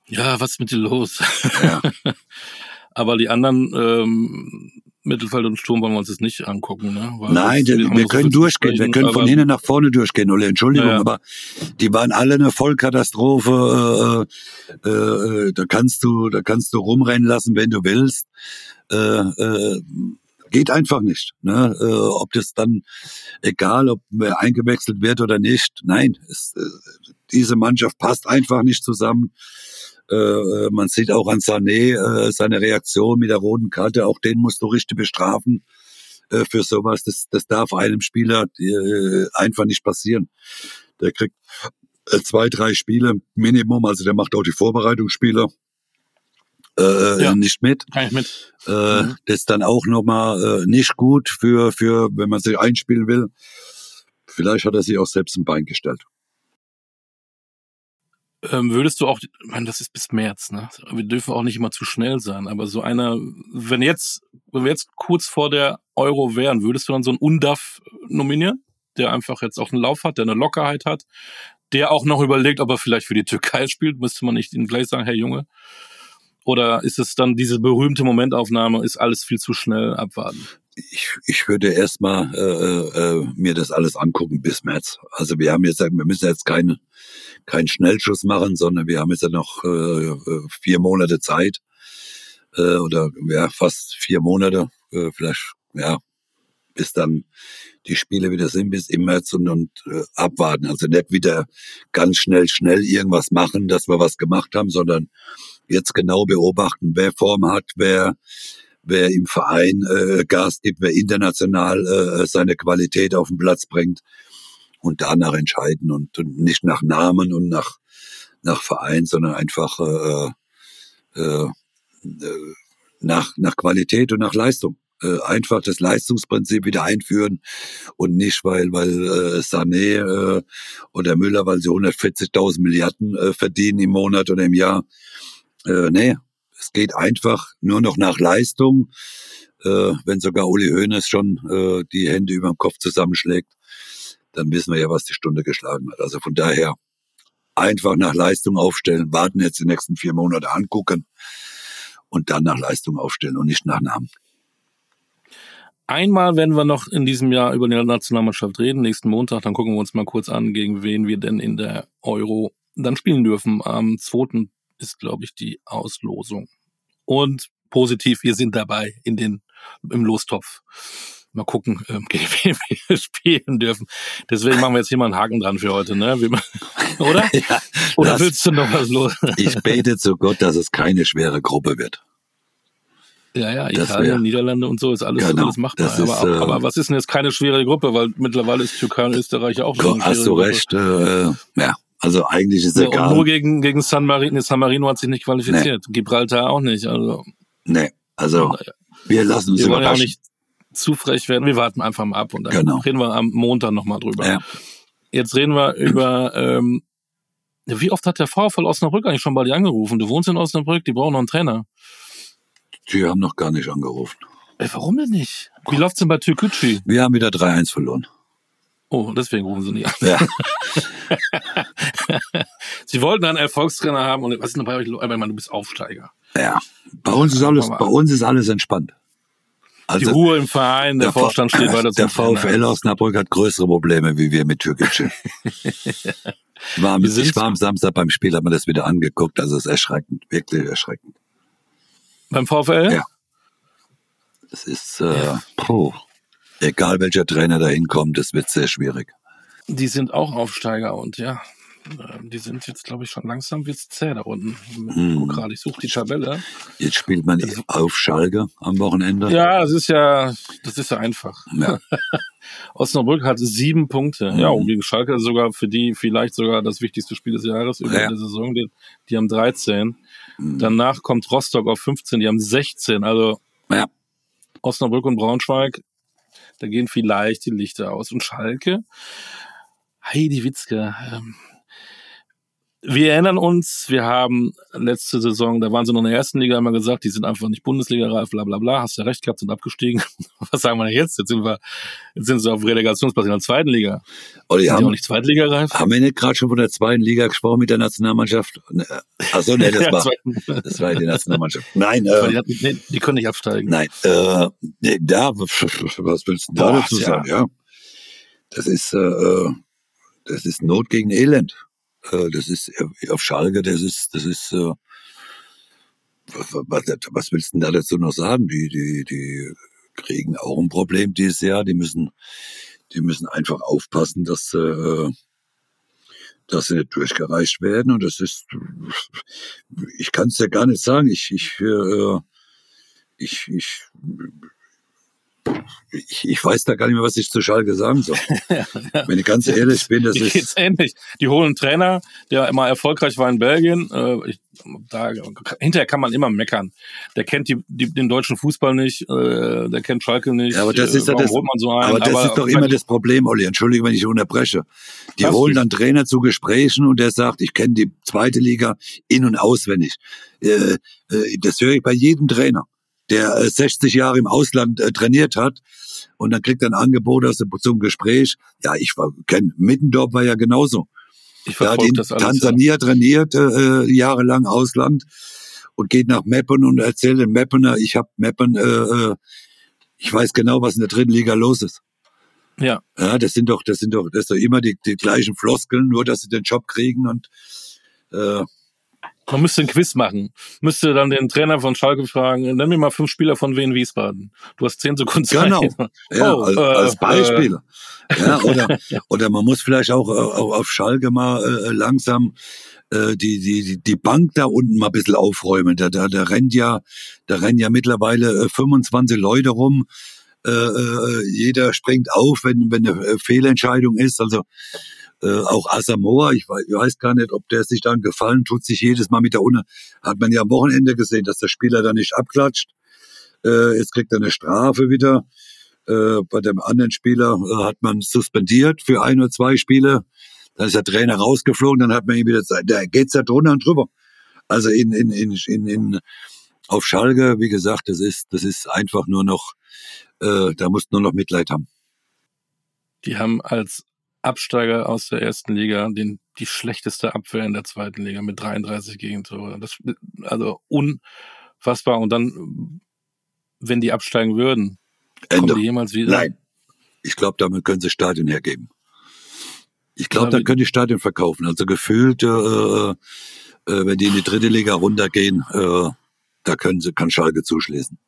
Ja, was ist mit dir los? Ja. [LAUGHS] Aber die anderen ähm, Mittelfeld und Sturm wollen wir uns jetzt nicht angucken. Ne? Weil Nein, wir, wir können so durchgehen. Wir können von hinten nach vorne durchgehen, Ole. Entschuldigung, ja, ja. aber die waren alle eine Vollkatastrophe. Äh, äh, äh, da kannst du, da kannst du rumrennen lassen, wenn du willst. Äh, äh, geht einfach nicht. Ne? Äh, ob das dann, egal, ob eingewechselt wird oder nicht. Nein, es, äh, diese Mannschaft passt einfach nicht zusammen. Äh, man sieht auch an Sané äh, seine Reaktion mit der roten Karte, auch den musst du richtig bestrafen äh, für sowas. Das, das darf einem Spieler äh, einfach nicht passieren. Der kriegt äh, zwei, drei Spiele Minimum, also der macht auch die Vorbereitungsspiele. Ja, nicht mit. Kann ich mit. Mhm. Das ist dann auch nochmal äh, nicht gut für, für, wenn man sich einspielen will. Vielleicht hat er sich auch selbst ein Bein gestellt. Ähm, würdest du auch, ich meine, das ist bis März, ne? Wir dürfen auch nicht immer zu schnell sein, aber so einer, wenn jetzt, wenn wir jetzt kurz vor der Euro wären, würdest du dann so einen Undaf nominieren, der einfach jetzt auch einen Lauf hat, der eine Lockerheit hat, der auch noch überlegt, ob er vielleicht für die Türkei spielt, müsste man nicht ihm gleich sagen, hey Junge, oder ist es dann diese berühmte Momentaufnahme, ist alles viel zu schnell abwarten? Ich, ich würde erstmal äh, äh, mir das alles angucken bis März. Also wir haben jetzt, wir müssen jetzt keinen keinen Schnellschuss machen, sondern wir haben jetzt ja noch äh, äh, vier Monate Zeit äh, oder ja fast vier Monate, äh, vielleicht ja bis dann die Spiele wieder sind bis im März und, und äh, abwarten. Also nicht wieder ganz schnell, schnell irgendwas machen, dass wir was gemacht haben, sondern jetzt genau beobachten, wer Form hat, wer wer im Verein äh, Gas gibt, wer international äh, seine Qualität auf den Platz bringt und danach entscheiden und, und nicht nach Namen und nach nach Verein, sondern einfach äh, äh, äh, nach nach Qualität und nach Leistung. Äh, einfach das Leistungsprinzip wieder einführen und nicht, weil weil äh, Sané äh, oder Müller, weil sie 140.000 Milliarden äh, verdienen im Monat oder im Jahr, äh, nee, es geht einfach nur noch nach Leistung. Äh, wenn sogar Uli Hoeneß schon äh, die Hände über dem Kopf zusammenschlägt, dann wissen wir ja, was die Stunde geschlagen hat. Also von daher einfach nach Leistung aufstellen, warten jetzt die nächsten vier Monate angucken und dann nach Leistung aufstellen und nicht nach Namen. Einmal werden wir noch in diesem Jahr über die Nationalmannschaft reden, nächsten Montag, dann gucken wir uns mal kurz an, gegen wen wir denn in der Euro dann spielen dürfen. Am 2 ist, glaube ich, die Auslosung. Und positiv, wir sind dabei in den, im Lostopf. Mal gucken, ähm, [LAUGHS] gegen wen wir spielen dürfen. Deswegen machen wir jetzt hier mal einen Haken dran für heute, ne? [LAUGHS] Oder? [LAUGHS] Ja, oder das, willst du noch was los? ich bete zu Gott, dass es keine schwere Gruppe wird. Ja, ja, das Italien, wär, Niederlande und so ist alles, genau, alles machbar. Ist, aber, äh, aber, was ist denn jetzt keine schwere Gruppe? Weil mittlerweile ist Türkei und Österreich auch schon. Hast du recht, äh, ja. Also eigentlich ist ja, egal. Nur gegen, gegen San Marino, San Marino hat sich nicht qualifiziert. Nee. Gibraltar auch nicht. Also. Nee, also wir lassen uns wir wollen ja auch nicht zu frech werden. Wir warten einfach mal ab und dann genau. reden wir am Montag nochmal drüber. Ja. Jetzt reden wir über, ähm, Wie oft hat der VfL Osnabrück eigentlich schon bei dir angerufen? Du wohnst in Osnabrück, die brauchen noch einen Trainer. Die haben noch gar nicht angerufen. Ey, warum denn nicht? Wie läuft's denn bei Türkücü? Wir haben wieder 3-1 verloren. Oh, deswegen rufen sie nicht an. Ja. [LAUGHS] sie wollten einen Erfolgstrainer haben und was ist denn bei euch? Ich meine, du bist Aufsteiger. ja. Bei uns ist alles, bei uns ist alles entspannt. Die Also Ruhe im Verein, der, V- Vorstand steht weiter [LAUGHS] Der. VfL Osnabrück hat größere Probleme wie wir mit Türkgücü. [LAUGHS] Ich war, am- ich war am Samstag beim Spiel, habe mir das wieder angeguckt. Also es ist erschreckend, wirklich erschreckend. Beim VfL? Ja. Es ist, äh, puh, egal welcher Trainer da hinkommt, es wird sehr schwierig. Die sind auch Aufsteiger und ja, äh, die sind jetzt, glaube ich, schon langsam wird's zäh da unten. Hm. Gerade, ich suche die Tabelle. Jetzt spielt man auf Schalke am Wochenende. Ja, das ist ja, das ist ja einfach. Ja. [LAUGHS] Osnabrück hat sieben Punkte. Mhm. Ja, und gegen Schalke sogar für die vielleicht sogar das wichtigste Spiel des Jahres über Ja. die Saison. Die, die haben 13. Mhm. Danach kommt Rostock auf 15, die haben 16. Also Ja. Osnabrück und Braunschweig, da gehen vielleicht die Lichter aus. Und Schalke, Heidi Witzke, ähm, wir erinnern uns, wir haben letzte Saison, da waren sie noch in der ersten Liga immer gesagt, die sind einfach nicht Bundesliga-reif, bla bla bla, hast ja recht gehabt, sind abgestiegen. [LAUGHS] Was sagen wir denn jetzt? Jetzt sind wir, jetzt sind sie auf Relegationsplatz in der zweiten Liga. Olli, Sind die auch haben, nicht Zweitliga-reif? haben wir nicht gerade schon von der zweiten Liga gesprochen mit der Nationalmannschaft? Achso, nee, [LAUGHS] das Ja, war, das war die Nationalmannschaft. Nein, äh, die, hatten, nee, die können nicht absteigen. Nein, äh, nee, da, was willst du da dazu ja. sagen? Ja, das ist, äh, äh, das ist Not gegen Elend. Äh, das ist äh, auf Schalke, das ist, das ist, äh, was, was, willst du denn da dazu noch sagen? Die, die, die kriegen auch ein Problem dieses Jahr. Die müssen, die müssen einfach aufpassen, dass, dass sie nicht durchgereicht werden. Und das ist, ich kann es ja gar nicht sagen. Ich, ich, äh, ich, ich, ich, ich weiß da gar nicht mehr, was ich zu Schalke sagen soll. [LAUGHS] Wenn ich ganz ehrlich bin, das ist, geht's ähnlich. Die holen einen Trainer, der immer erfolgreich war in Belgien. Äh, ich, da, hinterher kann man immer meckern. Der kennt die, die, den deutschen Fußball nicht, äh, der kennt Schalke nicht. Ja, aber das Äh, ist ja warum das- so aber das ist doch immer das Problem, Olli. Entschuldige, wenn ich unterbreche. Die holen dann Trainer zu Gesprächen und der sagt, ich kenne die zweite Liga in- und auswendig. Äh, äh, das höre ich bei jedem Trainer, der äh, 60 Jahre im Ausland äh, trainiert hat. Und dann kriegt er ein Angebot aus dem, zum Gespräch. Ja, ich war, kenn, Mittendorf war ja genauso. Ich verfolge in das alles. Tansania trainiert, äh, jahrelang Ausland und geht nach Meppen und erzählt den Meppener, ich habe Meppen, äh, äh, ich weiß genau, was in der dritten Liga los ist. Ja. Ja, das sind doch, das sind doch, das sind doch immer die, die gleichen Floskeln, nur dass sie den Job kriegen und äh, Man müsste ein Quiz machen. Müsste dann den Trainer von Schalke fragen, nenn mir mal fünf Spieler von Wien Wiesbaden. Du hast zehn Sekunden Zeit. Genau. [LAUGHS] ja, Oh, als, äh, als Beispiel. ja, oder, Ja. [LAUGHS] oder man muss vielleicht auch, äh, auch auf Schalke mal äh, langsam äh, die, die, die- Bank da unten mal ein bisschen aufräumen. Da, da, da rennt ja, da rennen ja mittlerweile äh, 25 Leute rum. Äh, äh, jeder springt auf, wenn, wenn eine äh, Fehlentscheidung ist. Also äh, auch Asamoah, ich weiß, ich weiß gar nicht, ob der sich dann gefallen tut, sich jedes Mal mit der Unne. Hat man ja am Wochenende gesehen, dass der Spieler da nicht abklatscht. Äh, jetzt kriegt er eine Strafe wieder. Äh, bei dem anderen Spieler äh, hat man suspendiert für ein oder zwei Spiele. Dann ist der Trainer rausgeflogen, dann hat man ihn wieder, da geht's ja drunter und drüber. Also in, in, in, in, in auf Schalke, wie gesagt, das ist, das ist einfach nur noch, äh, da musst du nur noch Mitleid haben. Die haben als Absteiger aus der ersten Liga den, die schlechteste Abwehr in der zweiten Liga mit 33 Gegentore. Das, also unfassbar. Und dann, wenn die absteigen würden, kommen Ende. die jemals wieder? Nein. Ich glaube, damit können sie Stadion hergeben. Ich glaube, Ja, da wie- können die Stadion verkaufen. Also gefühlt, äh, äh, wenn die in die dritte Liga runtergehen, äh, da können sie, kann Schalke zuschließen.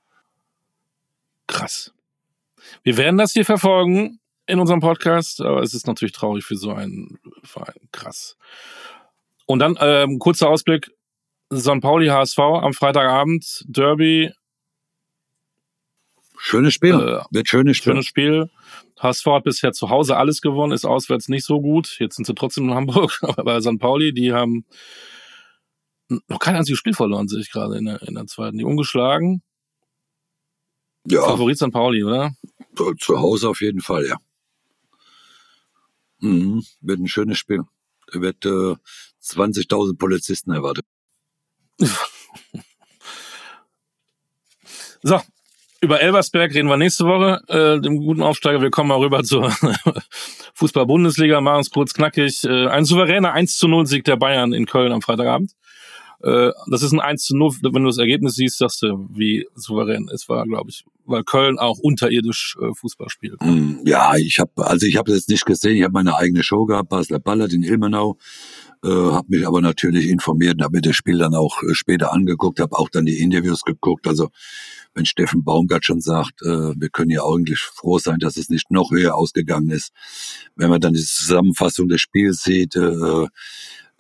Krass. Wir werden das hier verfolgen in unserem Podcast, aber es ist natürlich traurig für so einen Verein. Krass. Und dann ähm, kurzer Ausblick. St. Pauli HSV am Freitagabend, Derby, Schönes Spiel. Äh, Wird schönes Spiel. schönes Spiel. HSV hat bisher zu Hause alles gewonnen, ist auswärts nicht so gut. Jetzt sind sie trotzdem in Hamburg, [LAUGHS] aber bei St. Pauli, die haben noch kein einziges Spiel verloren, sehe ich gerade in der, in der zweiten. Die ungeschlagen. ja, Favorit St. Pauli, oder? zu, zu Hause auf jeden Fall, ja. Mhm, wird ein schönes Spiel. Wird äh, 20.000 Polizisten erwartet. [LAUGHS] so, über Elversberg reden wir nächste Woche, äh, dem guten Aufsteiger. Wir kommen mal rüber [LAUGHS] zur Fußball-Bundesliga, machen es kurz knackig. Äh, ein souveräner 1 zu 0 Sieg der Bayern in Köln am Freitagabend. Äh, das ist ein 1 zu 0, wenn du das Ergebnis siehst, sagst du, wie souverän es war, glaube ich. Weil Köln auch unterirdisch äh, Fußball spielt. Mm, ja, ich habe, also ich habe es jetzt nicht gesehen, ich habe meine eigene Show gehabt, Basler Ballert in Ilmenau. Äh, habe mich aber natürlich informiert und habe mir das Spiel dann auch äh, später angeguckt, habe auch dann die Interviews geguckt. Also wenn Steffen Baumgart schon sagt, äh, wir können ja eigentlich froh sein, dass es nicht noch höher ausgegangen ist. Wenn man dann die Zusammenfassung des Spiels sieht, äh,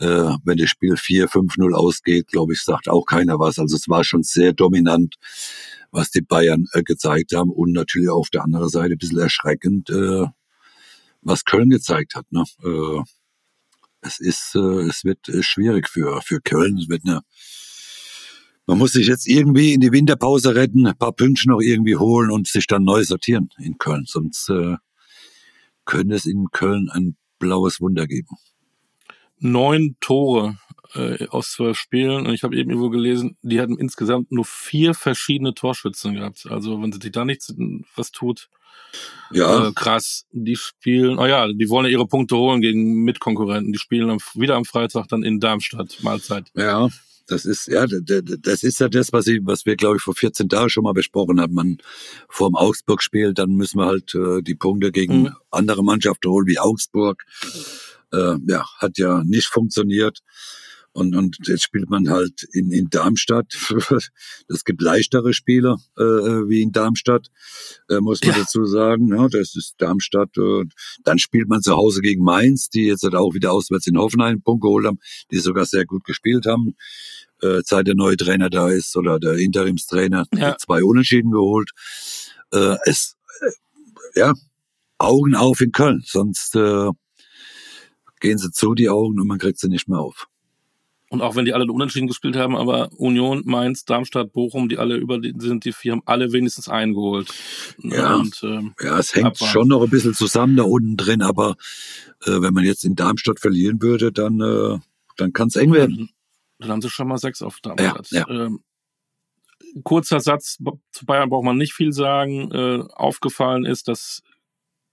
äh, wenn das Spiel 4-5-0 ausgeht, glaube ich, sagt auch keiner was. Also es war schon sehr dominant, was die Bayern äh, gezeigt haben und natürlich auf der anderen Seite ein bisschen erschreckend, äh, was Köln gezeigt hat. Ne? Äh, es ist, äh, es wird äh, schwierig für, für Köln. Es wird eine, man muss sich jetzt irgendwie in die Winterpause retten, ein paar Pünktchen noch irgendwie holen und sich dann neu sortieren in Köln. Sonst äh, könnte es in Köln ein blaues Wunder geben. Neun Tore äh, aus zwölf Spielen. Und ich habe eben irgendwo gelesen, die hatten insgesamt nur vier verschiedene Torschützen gehabt. Also wenn sich da nichts was tut, ja. Äh, krass. Die spielen, oh ja, die wollen ja ihre Punkte holen gegen Mitkonkurrenten. Die spielen am, wieder am Freitag dann in Darmstadt. Mahlzeit. Ja, das ist, ja, das ist ja das, was, ich, was wir, glaube ich, vor 14 Tagen schon mal besprochen haben. Man vor dem Augsburg spielt, dann müssen wir halt äh, die Punkte gegen mhm. andere Mannschaften holen, wie Augsburg. Äh, ja, hat ja nicht funktioniert. Und, und jetzt spielt man halt in, in Darmstadt. [LAUGHS] Es gibt leichtere Spieler äh, wie in Darmstadt, äh, muss man ja. dazu sagen. Ja, das ist Darmstadt. Äh, dann spielt man zu Hause gegen Mainz, die jetzt halt auch wieder auswärts in Hoffenheim einen Punkt geholt haben, die sogar sehr gut gespielt haben. Äh, seit der neue Trainer da ist oder der Interimstrainer, ja. zwei Unentschieden geholt. Äh, es, äh, ja, Augen auf in Köln, sonst äh, gehen sie zu, die Augen, und man kriegt sie nicht mehr auf. Und auch wenn die alle unentschieden gespielt haben, aber Union, Mainz, Darmstadt, Bochum, die alle über die sind, die vier haben alle wenigstens eingeholt. Ja, und, ähm, ja es hängt abwarten. schon noch ein bisschen zusammen da unten drin, aber äh, wenn man jetzt in Darmstadt verlieren würde, dann, äh, dann kann es eng werden. Dann haben sie schon mal sechs auf Darmstadt. Ja, ja. Ähm, kurzer Satz, zu Bayern braucht man nicht viel sagen. Äh, aufgefallen ist, dass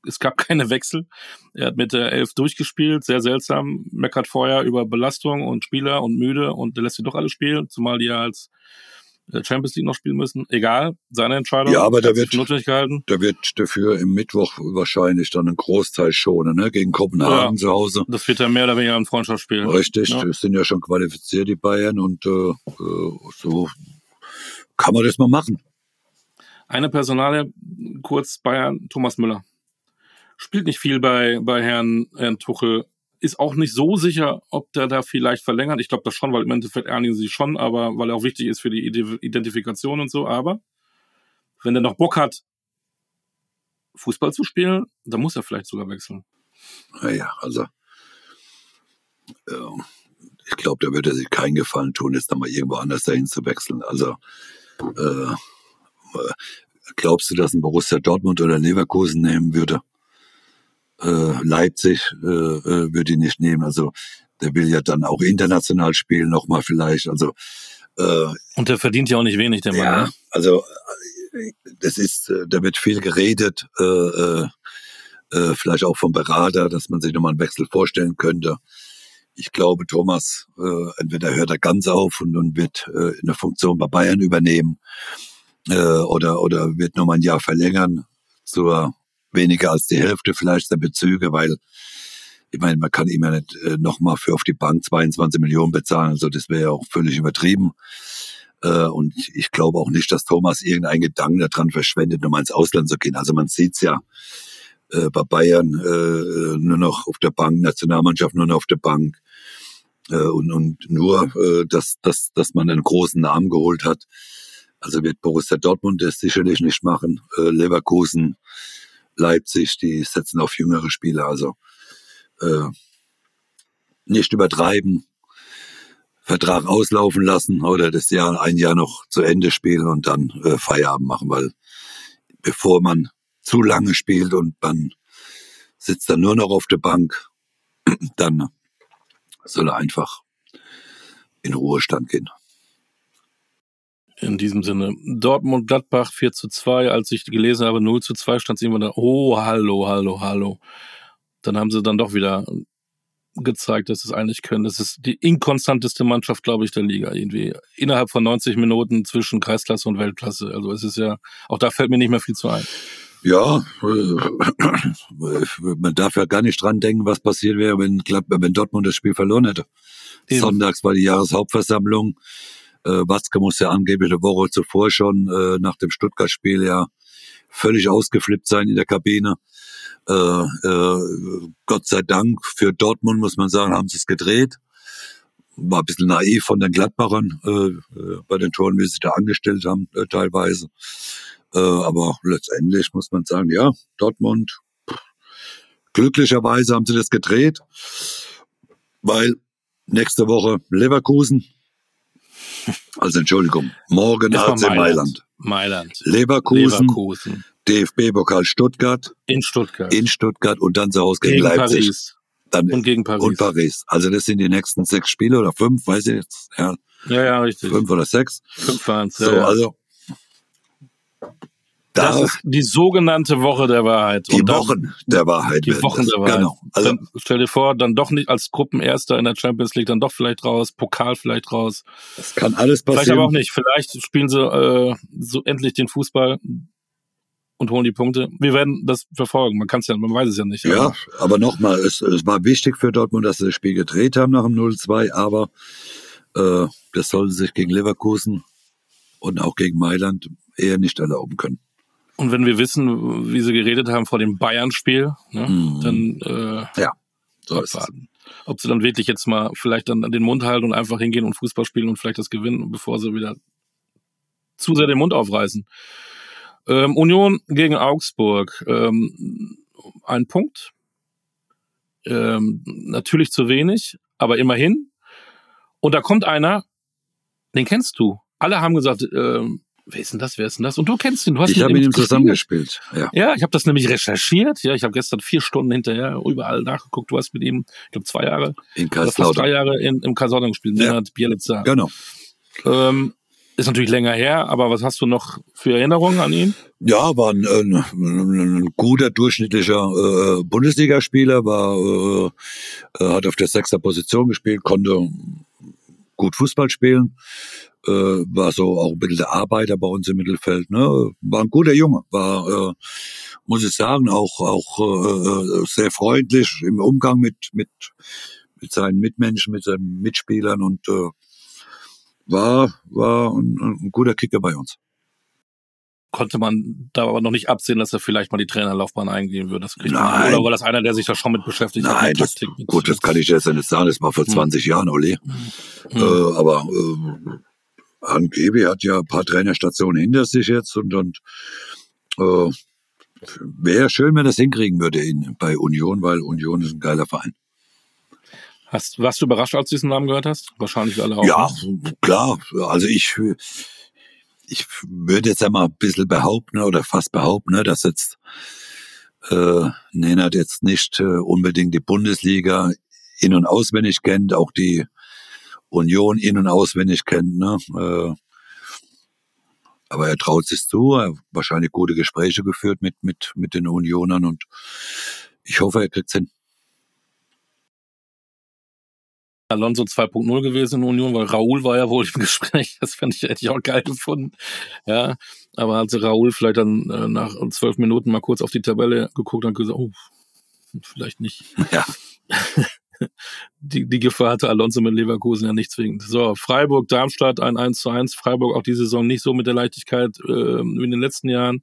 es gab keine Wechsel. Er hat mit der Elf durchgespielt, sehr seltsam. Meckert vorher über Belastung und Spieler und müde und der lässt sie doch alle spielen, zumal die ja als äh, Champions League noch spielen müssen. Egal, seine Entscheidung. Ja, aber da wird, da wird dafür im Mittwoch wahrscheinlich dann einen Großteil schonen, ne? Gegen Kopenhagen ja, zu Hause. Das wird ja mehr oder weniger ein Freundschaftsspiel. Richtig, ja. sind ja schon qualifiziert, die Bayern, und äh, äh, so kann man das mal machen. Eine Personale, kurz Bayern, Thomas Müller spielt nicht viel bei, bei Herrn, Herrn Tuchel. Ist auch nicht so sicher, ob der da vielleicht verlängert. Ich glaube das schon, weil im Endeffekt einigen sie schon, aber weil er auch wichtig ist für die Identifikation und so. Aber wenn der noch Bock hat, Fußball zu spielen, dann muss er vielleicht sogar wechseln. Naja, also äh, ich glaube, da würde er sich keinen Gefallen tun, jetzt nochmal irgendwo anders dahin zu wechseln. Also äh, glaubst du, dass ein Borussia Dortmund oder Leverkusen nehmen würde? Äh, Leipzig äh, äh, würde ihn nicht nehmen. Also der will ja dann auch international spielen, nochmal vielleicht. Also äh, und der verdient ja auch nicht wenig, der Mann. Ja, ne? also äh, das ist, äh, da wird viel geredet, äh, äh, äh, vielleicht auch vom Berater, dass man sich nochmal einen Wechsel vorstellen könnte. Ich glaube, Thomas, äh, entweder hört er ganz auf und, und wird äh, eine Funktion bei Bayern übernehmen äh, oder, oder wird nochmal ein Jahr verlängern zur weniger als die Hälfte vielleicht der Bezüge, weil ich meine, man kann immer nicht äh, nochmal für auf die Bank 22 Millionen bezahlen, also das wäre ja auch völlig übertrieben. Äh, und ich glaube auch nicht, dass Thomas irgendeinen Gedanken daran verschwendet, nochmal ins Ausland zu gehen. Also man sieht's ja äh, bei Bayern äh, nur noch auf der Bank, Nationalmannschaft nur noch auf der Bank. Äh, und, und nur, äh, dass, dass, dass man einen großen Namen geholt hat. Also wird Borussia Dortmund das sicherlich nicht machen. Äh, Leverkusen, Leipzig, die setzen auf jüngere Spieler. Also äh, nicht übertreiben, Vertrag auslaufen lassen oder das Jahr ein Jahr noch zu Ende spielen und dann äh, Feierabend machen, weil bevor man zu lange spielt und man sitzt dann nur noch auf der Bank, [CLEARS THROAT] dann soll er einfach in Ruhestand gehen. In diesem Sinne. Dortmund-Gladbach 4 zu 2. Als ich gelesen habe, 0 zu 2, stand es irgendwann da, oh, hallo, hallo, hallo. Dann haben sie dann doch wieder gezeigt, dass sie es eigentlich können. Das ist die inkonstanteste Mannschaft, glaube ich, der Liga. Irgendwie innerhalb von 90 Minuten zwischen Kreisklasse und Weltklasse. Also es ist ja, auch da fällt mir nicht mehr viel zu ein. Ja, man darf ja gar nicht dran denken, was passiert wäre, wenn, wenn Dortmund das Spiel verloren hätte. Eben. Sonntags war die Jahreshauptversammlung. Äh, Watzke musste angeblich eine Woche zuvor schon äh, nach dem Stuttgart-Spiel ja völlig ausgeflippt sein in der Kabine. Äh, äh, Gott sei Dank für Dortmund muss man sagen, haben sie es gedreht. War ein bisschen naiv von den Gladbachern äh, äh bei den Toren, wie sie sich da angestellt haben äh, teilweise. Äh, aber letztendlich muss man sagen, ja, Dortmund, glücklicherweise haben sie das gedreht, weil nächste Woche Leverkusen, also Entschuldigung, morgen AC Mailand. Mailand. Mailand. Leverkusen, Leverkusen. DFB-Pokal Stuttgart. In Stuttgart. In Stuttgart und dann zu Hause gegen, gegen Leipzig. Paris. Dann und gegen Paris. Und Paris. Also das sind die nächsten sechs Spiele oder fünf, weiß ich jetzt. Ja, ja, ja richtig. Fünf oder sechs. Fünf waren es. Ja, so, ja. also das da, ist die sogenannte Woche der Wahrheit. Die dann, Wochen der Wahrheit. Die Wochen der Wahrheit. Genau. Also, dann, stell dir vor, dann doch nicht als Gruppenerster in der Champions League, dann doch vielleicht raus, Pokal vielleicht raus. Das kann alles passieren. Vielleicht aber auch nicht. Vielleicht spielen sie äh, so endlich den Fußball und holen die Punkte. Wir werden das verfolgen. Man kann es ja, man weiß es ja nicht. Ja, aber, aber nochmal, es, es war wichtig für Dortmund, dass sie das Spiel gedreht haben nach dem 0-2, aber äh, das sollen sie sich gegen Leverkusen und auch gegen Mailand eher nicht erlauben können. Und wenn wir wissen, wie sie geredet haben vor dem Bayern-Spiel, ne, mhm. dann äh, ja, so abwarten. Ob sie dann wirklich jetzt mal vielleicht dann den Mund halten und einfach hingehen und Fußball spielen und vielleicht das gewinnen, bevor sie wieder zu sehr den Mund aufreißen. Ähm, Union gegen Augsburg. Ähm, ein Punkt. Ähm, natürlich zu wenig, aber immerhin. Und da kommt einer, den kennst du. Alle haben gesagt, ähm, wer ist denn das, wer ist denn das? Und du kennst ihn, du hast Ich habe mit ihm zusammengespielt, ja. Ja, ich habe das nämlich recherchiert, ja, ich habe gestern vier Stunden hinterher überall nachgeguckt, du hast mit ihm, ich glaube zwei Jahre, in Kaiserslautern. drei Jahre in, im Kaiserslautern gespielt, ja. Nenad Bielica. Genau. Ähm, ist natürlich länger her, aber was hast du noch für Erinnerungen an ihn? Ja, war ein, ein, ein guter, durchschnittlicher äh, Bundesligaspieler, war, äh, hat auf der sechster Position gespielt, konnte gut Fußball spielen, äh, war so auch ein bisschen der Arbeiter bei uns im Mittelfeld. Ne? War ein guter Junge, war, äh, muss ich sagen, auch, auch äh, sehr freundlich im Umgang mit, mit, mit seinen Mitmenschen, mit seinen Mitspielern und äh, war, war ein, ein guter Kicker bei uns konnte man da aber noch nicht absehen, dass er vielleicht mal die Trainerlaufbahn eingehen würde. Das kriegt Nein. Oder war das einer, der sich da schon mit beschäftigt Nein, hat? Das, mit gut, das kann ich jetzt nicht sagen. Das war vor 20 hm. Jahren, Olli. Hm. Äh, aber äh, Angebi hat ja ein paar Trainerstationen hinter sich jetzt und, und äh, wäre schön, wenn er das hinkriegen würde in, bei Union, weil Union ist ein geiler Verein. Hast, warst du überrascht, als du diesen Namen gehört hast? Wahrscheinlich alle auch. Ja, ne? klar. Also ich, ich würde jetzt einmal ein bisschen behaupten oder fast behaupten, ne, dass jetzt äh, Nenad jetzt nicht äh, unbedingt die Bundesliga in- und auswendig kennt, auch die Union in- und auswendig kennt. Ne? Äh, aber er traut sich zu, er hat wahrscheinlich gute Gespräche geführt mit, mit, mit den Unionern und ich hoffe, er kriegt's hin. Alonso 2.0 gewesen in Union, weil Raoul war ja wohl im [LAUGHS] Gespräch. Das fände ich, hätte ich auch geil gefunden. Ja, aber als Raoul vielleicht dann äh, nach zwölf Minuten mal kurz auf die Tabelle geguckt und gesagt, oh, vielleicht nicht. [LAUGHS] Ja. [LAUGHS] die, die Gefahr hatte Alonso mit Leverkusen ja nicht zwingend. So, Freiburg, Darmstadt, ein 1 zu 1. Freiburg auch diese Saison nicht so mit der Leichtigkeit äh, wie in den letzten Jahren.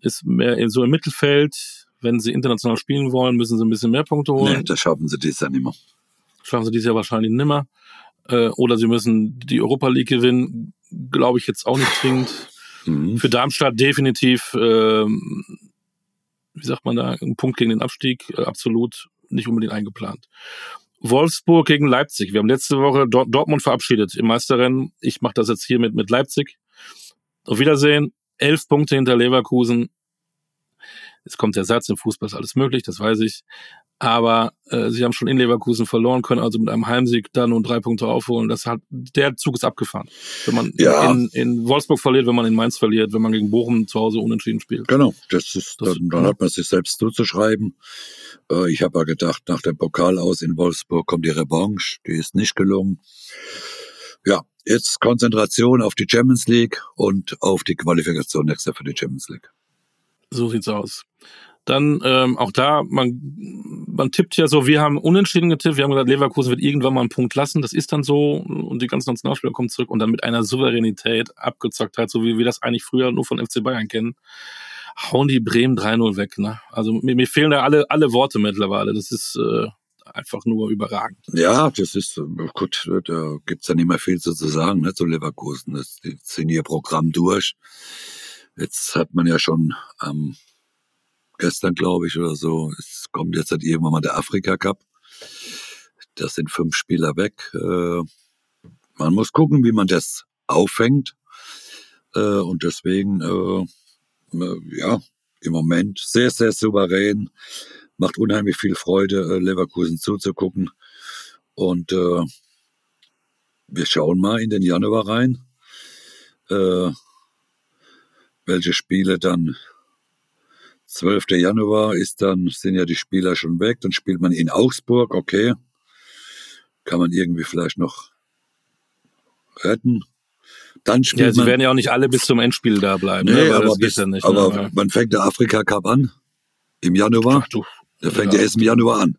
Ist mehr so im Mittelfeld. Wenn sie international spielen wollen, müssen sie ein bisschen mehr Punkte holen. Nee, das schaffen sie dieses Jahr nicht mehr. Schaffen sie dieses Jahr wahrscheinlich nimmer. Äh, oder sie müssen die Europa League gewinnen. Glaube ich jetzt auch nicht zwingend. Mhm. Für Darmstadt definitiv, äh, wie sagt man da, ein Punkt gegen den Abstieg, äh, absolut nicht unbedingt eingeplant. Wolfsburg gegen Leipzig. Wir haben letzte Woche Dort Dortmund verabschiedet im Meisterrennen. Ich mache das jetzt hier mit, mit Leipzig. Auf Wiedersehen. Elf Punkte hinter Leverkusen. Jetzt kommt der Satz, im Fußball ist alles möglich, das weiß ich. Aber äh, sie haben schon in Leverkusen verloren, können also mit einem Heimsieg da nun drei Punkte aufholen. Das hat der Zug ist abgefahren. Wenn man Ja. in, in Wolfsburg verliert, wenn man in Mainz verliert, wenn man gegen Bochum zu Hause unentschieden spielt. Genau, das ist, Das- dann, dann hat man sich selbst zuzuschreiben. Äh, ich habe ja gedacht, nach dem Pokal aus in Wolfsburg kommt die Revanche, die ist nicht gelungen. Ja, jetzt Konzentration auf die Champions League und auf die Qualifikation nächstes Jahr für die Champions League. So sieht's aus. Dann ähm, auch da, man, man tippt ja so, wir haben unentschieden getippt, wir haben gesagt, Leverkusen wird irgendwann mal einen Punkt lassen, das ist dann so und die ganzen Nationalspieler kommen zurück und dann mit einer Souveränität, Abgezocktheit, so wie wir das eigentlich früher nur von FC Bayern kennen, hauen die Bremen 3-0 weg. Ne? Also mir, mir fehlen da alle, alle Worte mittlerweile, das ist äh, einfach nur überragend. Ja, das ist, äh, gut, da gibt's ja nicht mehr viel zu sagen, ne, zu Leverkusen. Das, die ziehen ihr Programm durch. Jetzt hat man ja schon am gestern, glaube ich, oder so, es kommt jetzt halt irgendwann mal der Afrika Cup. Das sind fünf Spieler weg. Äh, man muss gucken, wie man das auffängt. Äh, und deswegen, äh, äh, ja, im Moment sehr, sehr souverän. Macht unheimlich viel Freude, äh, Leverkusen zuzugucken. Und äh, wir schauen mal in den Januar rein, welche Spiele dann 12. Januar ist dann, sind ja die Spieler schon weg, dann spielt man in Augsburg, okay. Kann man irgendwie vielleicht noch retten. Dann spielt Ja, sie man, werden ja auch nicht alle bis zum Endspiel da bleiben, nee, ne? weil aber, das bis, nicht. aber ne? man fängt der Afrika Cup an im Januar. Ach du. Der fängt Ja. ja erst im Januar an.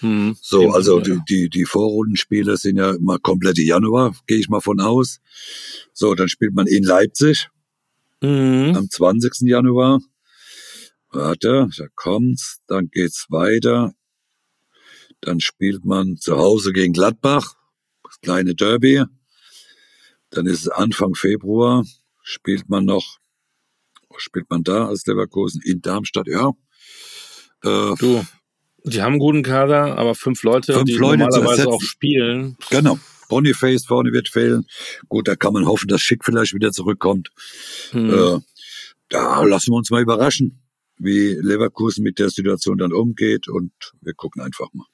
Hm, So, also die, die, die Vorrundenspiele sind ja mal komplett im Januar, gehe ich mal von aus. So, dann spielt man in Leipzig Mhm. am 20. Januar. Warte, da kommt's, dann geht's weiter. Dann spielt man zu Hause gegen Gladbach, das kleine Derby. Dann ist es Anfang Februar, spielt man noch, spielt man da als Leverkusen? In Darmstadt, ja. Äh, Du, die haben einen guten Kader, aber fünf Leute, Fünf die Leute normalerweise auch spielen. Genau. Boniface vorne wird fehlen. Gut, da kann man hoffen, dass Schick vielleicht wieder zurückkommt. Hm. Äh, da lassen wir uns mal überraschen, wie Leverkusen mit der Situation dann umgeht und wir gucken einfach mal.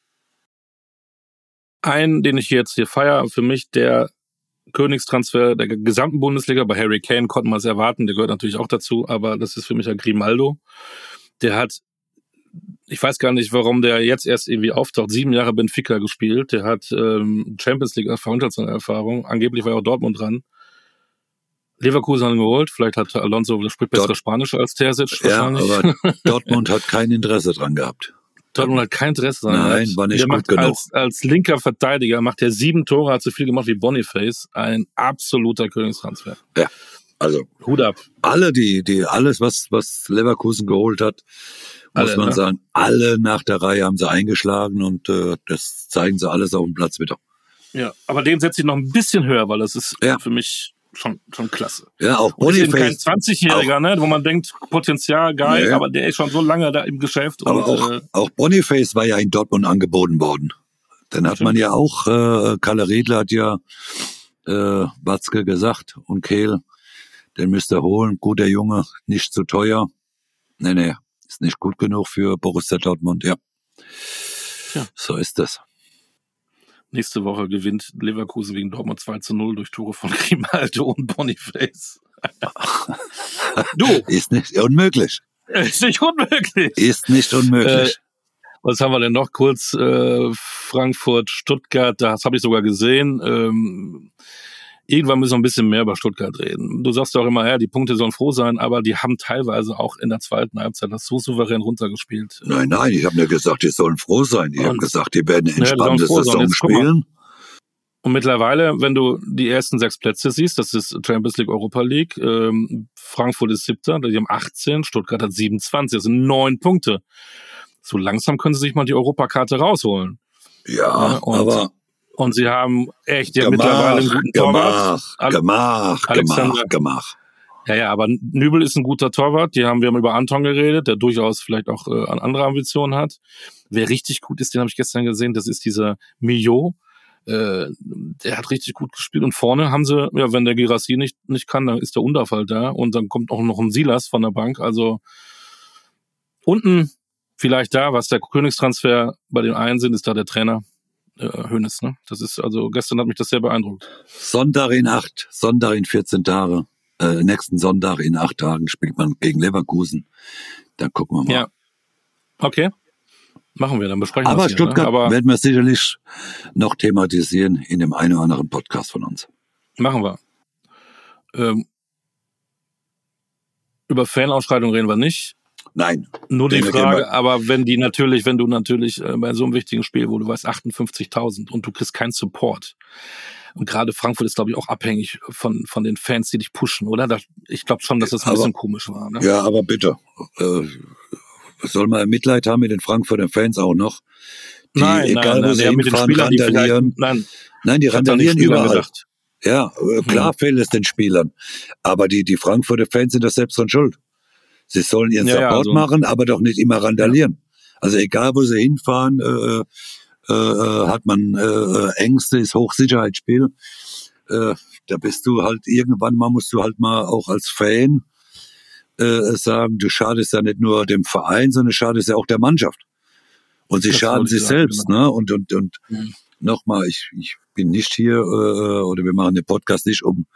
Ein, den ich jetzt hier feier, für mich der Königstransfer der gesamten Bundesliga. Bei Harry Kane konnten wir es erwarten, der gehört natürlich auch dazu, aber das ist für mich ja Grimaldo. Der hat, ich weiß gar nicht, warum der jetzt erst irgendwie auftaucht, sieben Jahre Benfica gespielt. Der hat ähm, Champions League Erfahrung, internationale Erfahrung. Angeblich war ja auch Dortmund dran. Leverkusen hat ihn geholt. Vielleicht hat Alonso, spricht bessere Dort- Spanisch als Terzic Ja, wahrscheinlich. aber [LAUGHS] Dortmund hat kein Interesse dran gehabt. Dortmund hat kein Interesse daran. Nein, war nicht der gut genug. Als, als linker Verteidiger macht er sieben Tore, hat so viel gemacht wie Boniface. Ein absoluter Königstransfer. Also Hut ab. alle, die, die, alles, was, was Leverkusen geholt hat, muss Alle, man ne? sagen, alle nach der Reihe haben sie eingeschlagen und äh, das zeigen sie alles auf dem Platz wieder. Ja, aber den setze ich noch ein bisschen höher, weil das ist Ja. für mich schon, schon klasse. Ja, auch Und ist eben kein Boniface, 20-Jähriger, ne, wo man denkt, Potenzial geil, Nee. aber der ist schon so lange da im Geschäft. aber und, auch, äh, auch Boniface war ja in Dortmund angeboten worden. Dann hat man ja auch, äh, Kalle Riedler hat ja äh, Watzke gesagt und Kehl, den müsst ihr holen. Guter Junge, nicht zu teuer. Nee, nee, ist nicht gut genug für Borussia Dortmund, ja. Tja. So ist das. Nächste Woche gewinnt Leverkusen gegen Dortmund 2 zu 0 durch Tore von [LAUGHS] Grimaldo und Boniface. [LAUGHS] du, Ist nicht unmöglich. ist nicht unmöglich. Ist nicht unmöglich. Was haben wir denn noch kurz? Äh, Frankfurt, Stuttgart, das habe ich sogar gesehen. Ähm, irgendwann müssen wir ein bisschen mehr über Stuttgart reden. Du sagst auch immer, ja, die Punkte sollen froh sein, aber die haben teilweise auch in der zweiten Halbzeit das so souverän runtergespielt. nein, nein, ich habe nur gesagt, die sollen froh sein. Ich habe gesagt, die werden eine Ja. Saison spielen. Und mittlerweile, wenn du die ersten sechs Plätze siehst, das ist Champions League, Europa League, ähm, Frankfurt ist siebter, die haben 18, Stuttgart hat 27, das sind neun Punkte. So langsam können sie sich mal die Europakarte rausholen. Ja, Ja, aber Und sie haben echt, die haben mittlerweile einen guten Torwart. Gemach, Gemach, Alexander- Gemach, Gemach. Ja, ja, aber Nübel ist ein guter Torwart. Die haben, wir haben über Anton geredet, der durchaus vielleicht auch äh, an andere Ambitionen hat. Wer richtig gut ist, den habe ich gestern gesehen, das ist dieser Mio. Äh, der hat richtig gut gespielt. Und vorne haben sie, ja, wenn der Girassi nicht, nicht kann, dann ist der Underfall da. Und dann kommt auch noch ein Silas von der Bank. Also unten Vielleicht da, was der Königstransfer bei den einen sind, ist da der Trainer äh, Hönes. Ne? Das ist also gestern hat mich das sehr beeindruckt. Sonntag in acht, Sonntag in 14 Tage, äh, nächsten Sonntag in acht Tagen spielt man gegen Leverkusen. Dann gucken wir mal. Ja. Okay. Machen wir, dann besprechen Aber wir Stuttgart hier, ne? Aber werden wir sicherlich noch thematisieren in dem einen oder anderen Podcast von uns. machen wir. Ähm, über Fanausschreitung reden wir nicht. Nein, Nur die Frage, aber wenn die natürlich, wenn du natürlich äh, bei so einem wichtigen Spiel, wo du weißt 58.000 und du kriegst keinen Support. Und gerade Frankfurt ist, glaube ich, auch abhängig von, von den Fans, die dich pushen, oder? Da, ich glaube schon, dass das ein Aber- bisschen komisch war. Ne? Ja, aber bitte. Äh, soll man Mitleid haben mit den Frankfurter Fans auch noch? Die, nein, egal nein, wo nein, sie ja, mit den hinfahren, Spielern, die randalieren. nein, Nein, die randalieren überall. gedacht. Ja, äh, klar Mhm. fehlt es den Spielern. Aber die, die Frankfurter Fans sind das selbst dran schuld. Sie sollen ihren Ja, ja, Support also- machen, aber doch nicht immer randalieren. Also egal, wo sie hinfahren, äh, äh, äh, hat man äh, äh, Ängste, ist Hochsicherheitsspiel. Äh, da bist du halt irgendwann mal musst du halt mal auch als Fan äh, sagen, du schadest ja nicht nur dem Verein, sondern schadest ja auch der Mannschaft. Und sie Das schaden sich sagen, selbst, genau. ne? Und und und Mhm. nochmal, ich, ich bin nicht hier äh, oder wir machen den Podcast nicht, um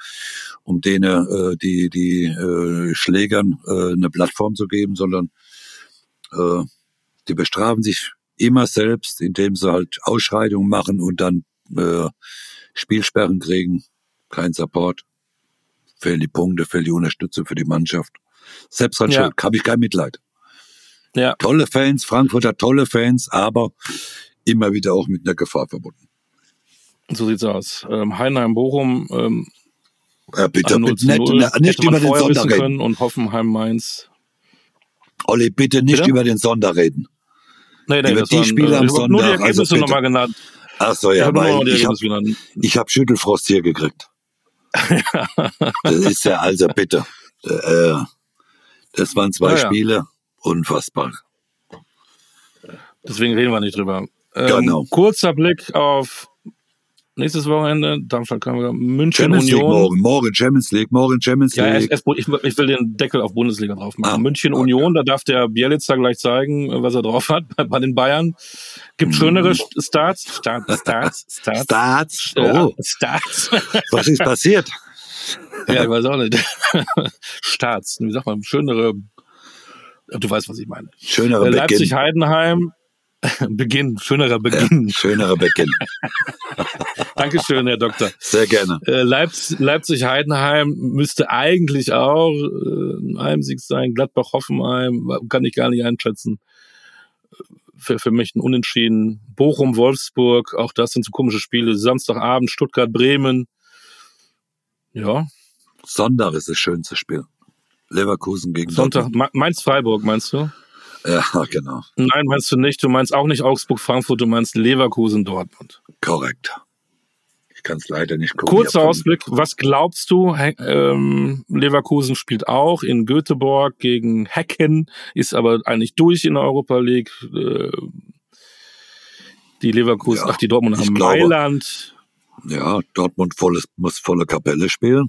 um denen äh, die die äh, Schlägern äh, eine Plattform zu geben, sondern äh, die bestrafen sich immer selbst, indem sie halt Ausschreitungen machen und dann äh, Spielsperren kriegen, kein Support, fehlen die Punkte, fehlt die Unterstützung für die Mannschaft. Selbst dran Ja. habe ich kein Mitleid. Ja, Tolle Fans, Frankfurter tolle Fans, aber immer wieder auch mit einer Gefahr verbunden. so sieht's aus. Ähm, Heidenheim, Bochum, ähm, Ja, bitte, 0 bitte nicht, 0. nicht über den wissen reden. und Hoffenheim, Mainz. Olli, bitte nicht Bitte? über den Sonntag reden. Nee, nee, Über die waren, Spiele äh, am ich hab nur die also nochmal genannt. Ach so, Ich ja, noch weil ich habe ich hab Schüttelfrost hier gekriegt. [LAUGHS] das ist ja also bitte. Äh, das waren zwei Ja, ja. Spiele, unfassbar. Deswegen reden wir nicht drüber. Ähm, Genau. Kurzer Blick auf nächstes Wochenende. Darmstadt wir München Champions League Union. morgen, morgen Champions League, morgen Champions Ja, League. erst, ich, ich will den Deckel auf Bundesliga drauf machen. Ah, München okay. Union, da darf der Bielitzer gleich zeigen, was er drauf hat [LAUGHS] bei, den Bayern. Gibt Mhm. schönere Starts. Starts, Starts, [LAUGHS] Starts. Starts. Ja, Oh, Starts. [LAUGHS] was ist passiert? ja, ich weiß auch nicht. Starts. Wie sagt man? Schönere. Du weißt, was ich meine. Schönerer Äh. Leipzig-Heidenheim. [LAUGHS] Beginn. Schönerer Beginn. Ja, [LAUGHS] schönerer Beginn. [LAUGHS] Dankeschön, Herr Doktor. Sehr gerne. Äh, Leipzig, Leipzig-Heidenheim müsste eigentlich auch äh, ein Heimsieg sein. Gladbach-Hoffenheim kann ich gar nicht einschätzen. Für, für mich ein Unentschieden. Bochum-Wolfsburg, auch das sind so komische Spiele. Samstagabend Stuttgart-Bremen. Ja, Sonntag ist das schönste Spiel. Leverkusen gegen Sonntag. Mainz-Freiburg, meinst du? Ja, [LAUGHS] genau. Nein, meinst du nicht. Du meinst auch nicht Augsburg-Frankfurt, du meinst Leverkusen-Dortmund. Korrekt. Ich kann es leider nicht gucken. Kurzer Ausblick, was glaubst du? Ähm, Leverkusen spielt auch in Göteborg gegen Hecken, ist aber eigentlich durch in der Europa League. Äh, die Leverkusen, Ja, ach, die Dortmund haben glaube- Mailand. Ja, Dortmund volles, muss volle Kapelle spielen.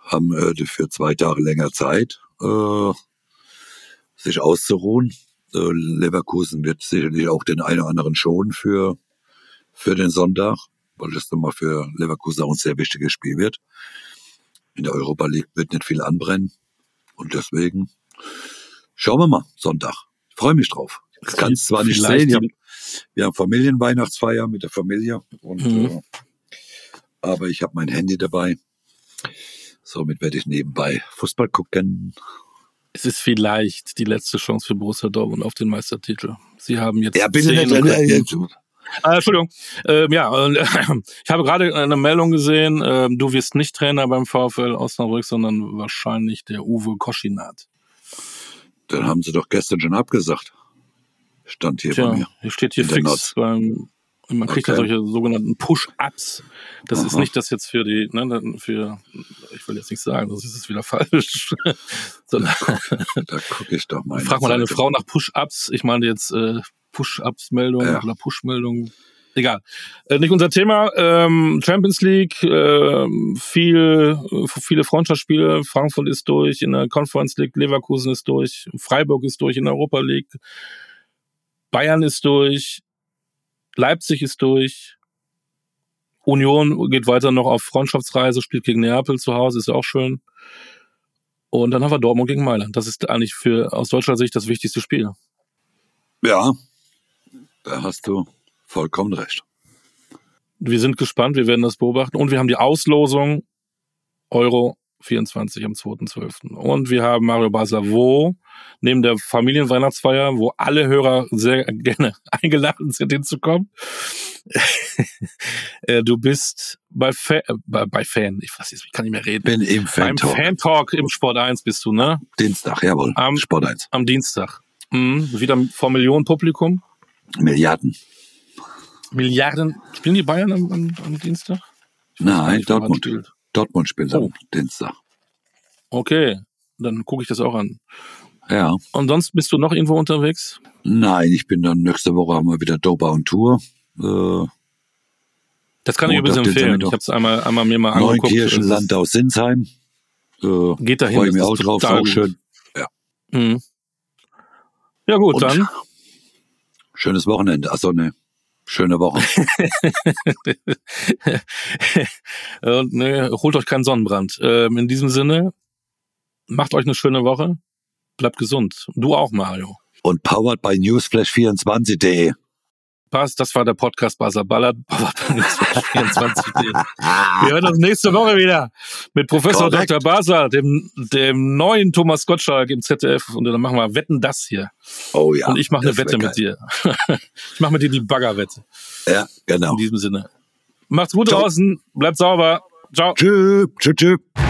Haben äh, für zwei Tage länger Zeit, äh, sich auszuruhen. Äh, Leverkusen wird sicherlich auch den einen oder anderen schonen für, für den Sonntag, weil das nochmal für Leverkusen auch ein sehr wichtiges Spiel wird. In der Europa League wird nicht viel anbrennen. Und deswegen schauen wir mal, Sonntag. Ich freue mich drauf. Ich kann es zwar nicht Vielleicht sehen, ich hab, die- wir haben Familienweihnachtsfeier mit der Familie. Und, Mhm. äh, aber ich habe mein Handy dabei. Somit werde ich nebenbei Fußball gucken. Es ist vielleicht die letzte Chance für Borussia Dortmund auf den Meistertitel. Sie haben jetzt Ja, bitte nicht. Äh, äh, Ah, Entschuldigung. Ähm, ja, und, [LAUGHS] ich habe gerade eine Meldung gesehen. Ähm, du wirst nicht Trainer beim VfL Osnabrück, sondern wahrscheinlich der Uwe Koschinat. Dann haben sie doch gestern schon abgesagt. Stand hier bei Tja, mir. hier steht hier fix Not. Beim man kriegt ja Okay. solche sogenannten Push-Ups. Das ist Aha. nicht das jetzt für die, ne, für, ich will jetzt nicht sagen, das ist jetzt wieder falsch. [LAUGHS] Sondern, Da gucke ich doch mal. [LAUGHS] frag mal deine Frau nach Push-Ups. Ich meine jetzt äh, Push-Ups-Meldung Ja. oder Push-Meldung. Egal. Äh, nicht unser Thema. Ähm, Champions League, äh, viel, viele Freundschaftsspiele. Frankfurt ist durch, in der Conference League, Leverkusen ist durch, Freiburg ist durch in der Europa League, Bayern ist durch, Leipzig ist durch, Union geht weiter noch auf Freundschaftsreise, spielt gegen Neapel zu Hause, ist auch schön. Und dann haben wir Dortmund gegen Mailand. Das ist eigentlich für aus deutscher Sicht das wichtigste Spiel. Ja, da hast du vollkommen recht. Wir sind gespannt, wir werden das beobachten. Und wir haben die Auslosung Euro 24 am 2.12. Und wir haben Mario Basler, wo neben der Familienweihnachtsfeier, wo alle Hörer sehr gerne [LAUGHS] eingeladen sind, hinzukommen. [LAUGHS] Äh, du bist bei, Fa äh, bei, bei Fan, ich weiß nicht, ich kann nicht mehr reden. Bin im Fan Talk. Beim Fan Talk im Sport 1 bist du, ne? Dienstag, jawohl. Am, Sport 1. Am Dienstag. Mhm. Wieder vor Millionen Publikum. Milliarden. Milliarden. Spielen die Bayern am, am, am Dienstag? Nein, Dortmund. Dortmund spielt oh. am Dienstag. Okay, dann gucke ich das auch an. Ja. Und sonst bist du noch irgendwo unterwegs? Nein, ich bin dann nächste Woche haben wir wieder Dopa und Tour. Äh, das kann ich übrigens empfehlen. Ich habe es einmal, einmal mir mal angeguckt. Neunkirchen, Landau, Sinsheim. Äh, Geht dahin. Freue ich mich auch drauf, ist auch schön. Ja. Mhm. Ja gut, und dann. Schönes Wochenende. Achso, ne. Schöne Woche. [LAUGHS] und, ne, holt euch keinen Sonnenbrand. Ähm, in diesem Sinne, macht euch eine schöne Woche. Bleibt gesund. Du auch, Mario. Und powered by newsflash24.de passt. Das war der Podcast Buzzer Ballert. [LAUGHS] 24. Wir hören uns nächste Woche wieder mit Professor Correct. Dr. Basar, dem, dem neuen Thomas Gottschalk im ZDF. Und dann machen wir Wetten das hier. Oh ja. Und ich mache eine Wette mit dir. [LAUGHS] ich mache mit dir die Baggerwette. Ja, genau. In diesem Sinne. Macht's gut Ciao. draußen. Bleibt sauber. Ciao. Tschüss. Tschüss. Tschüss.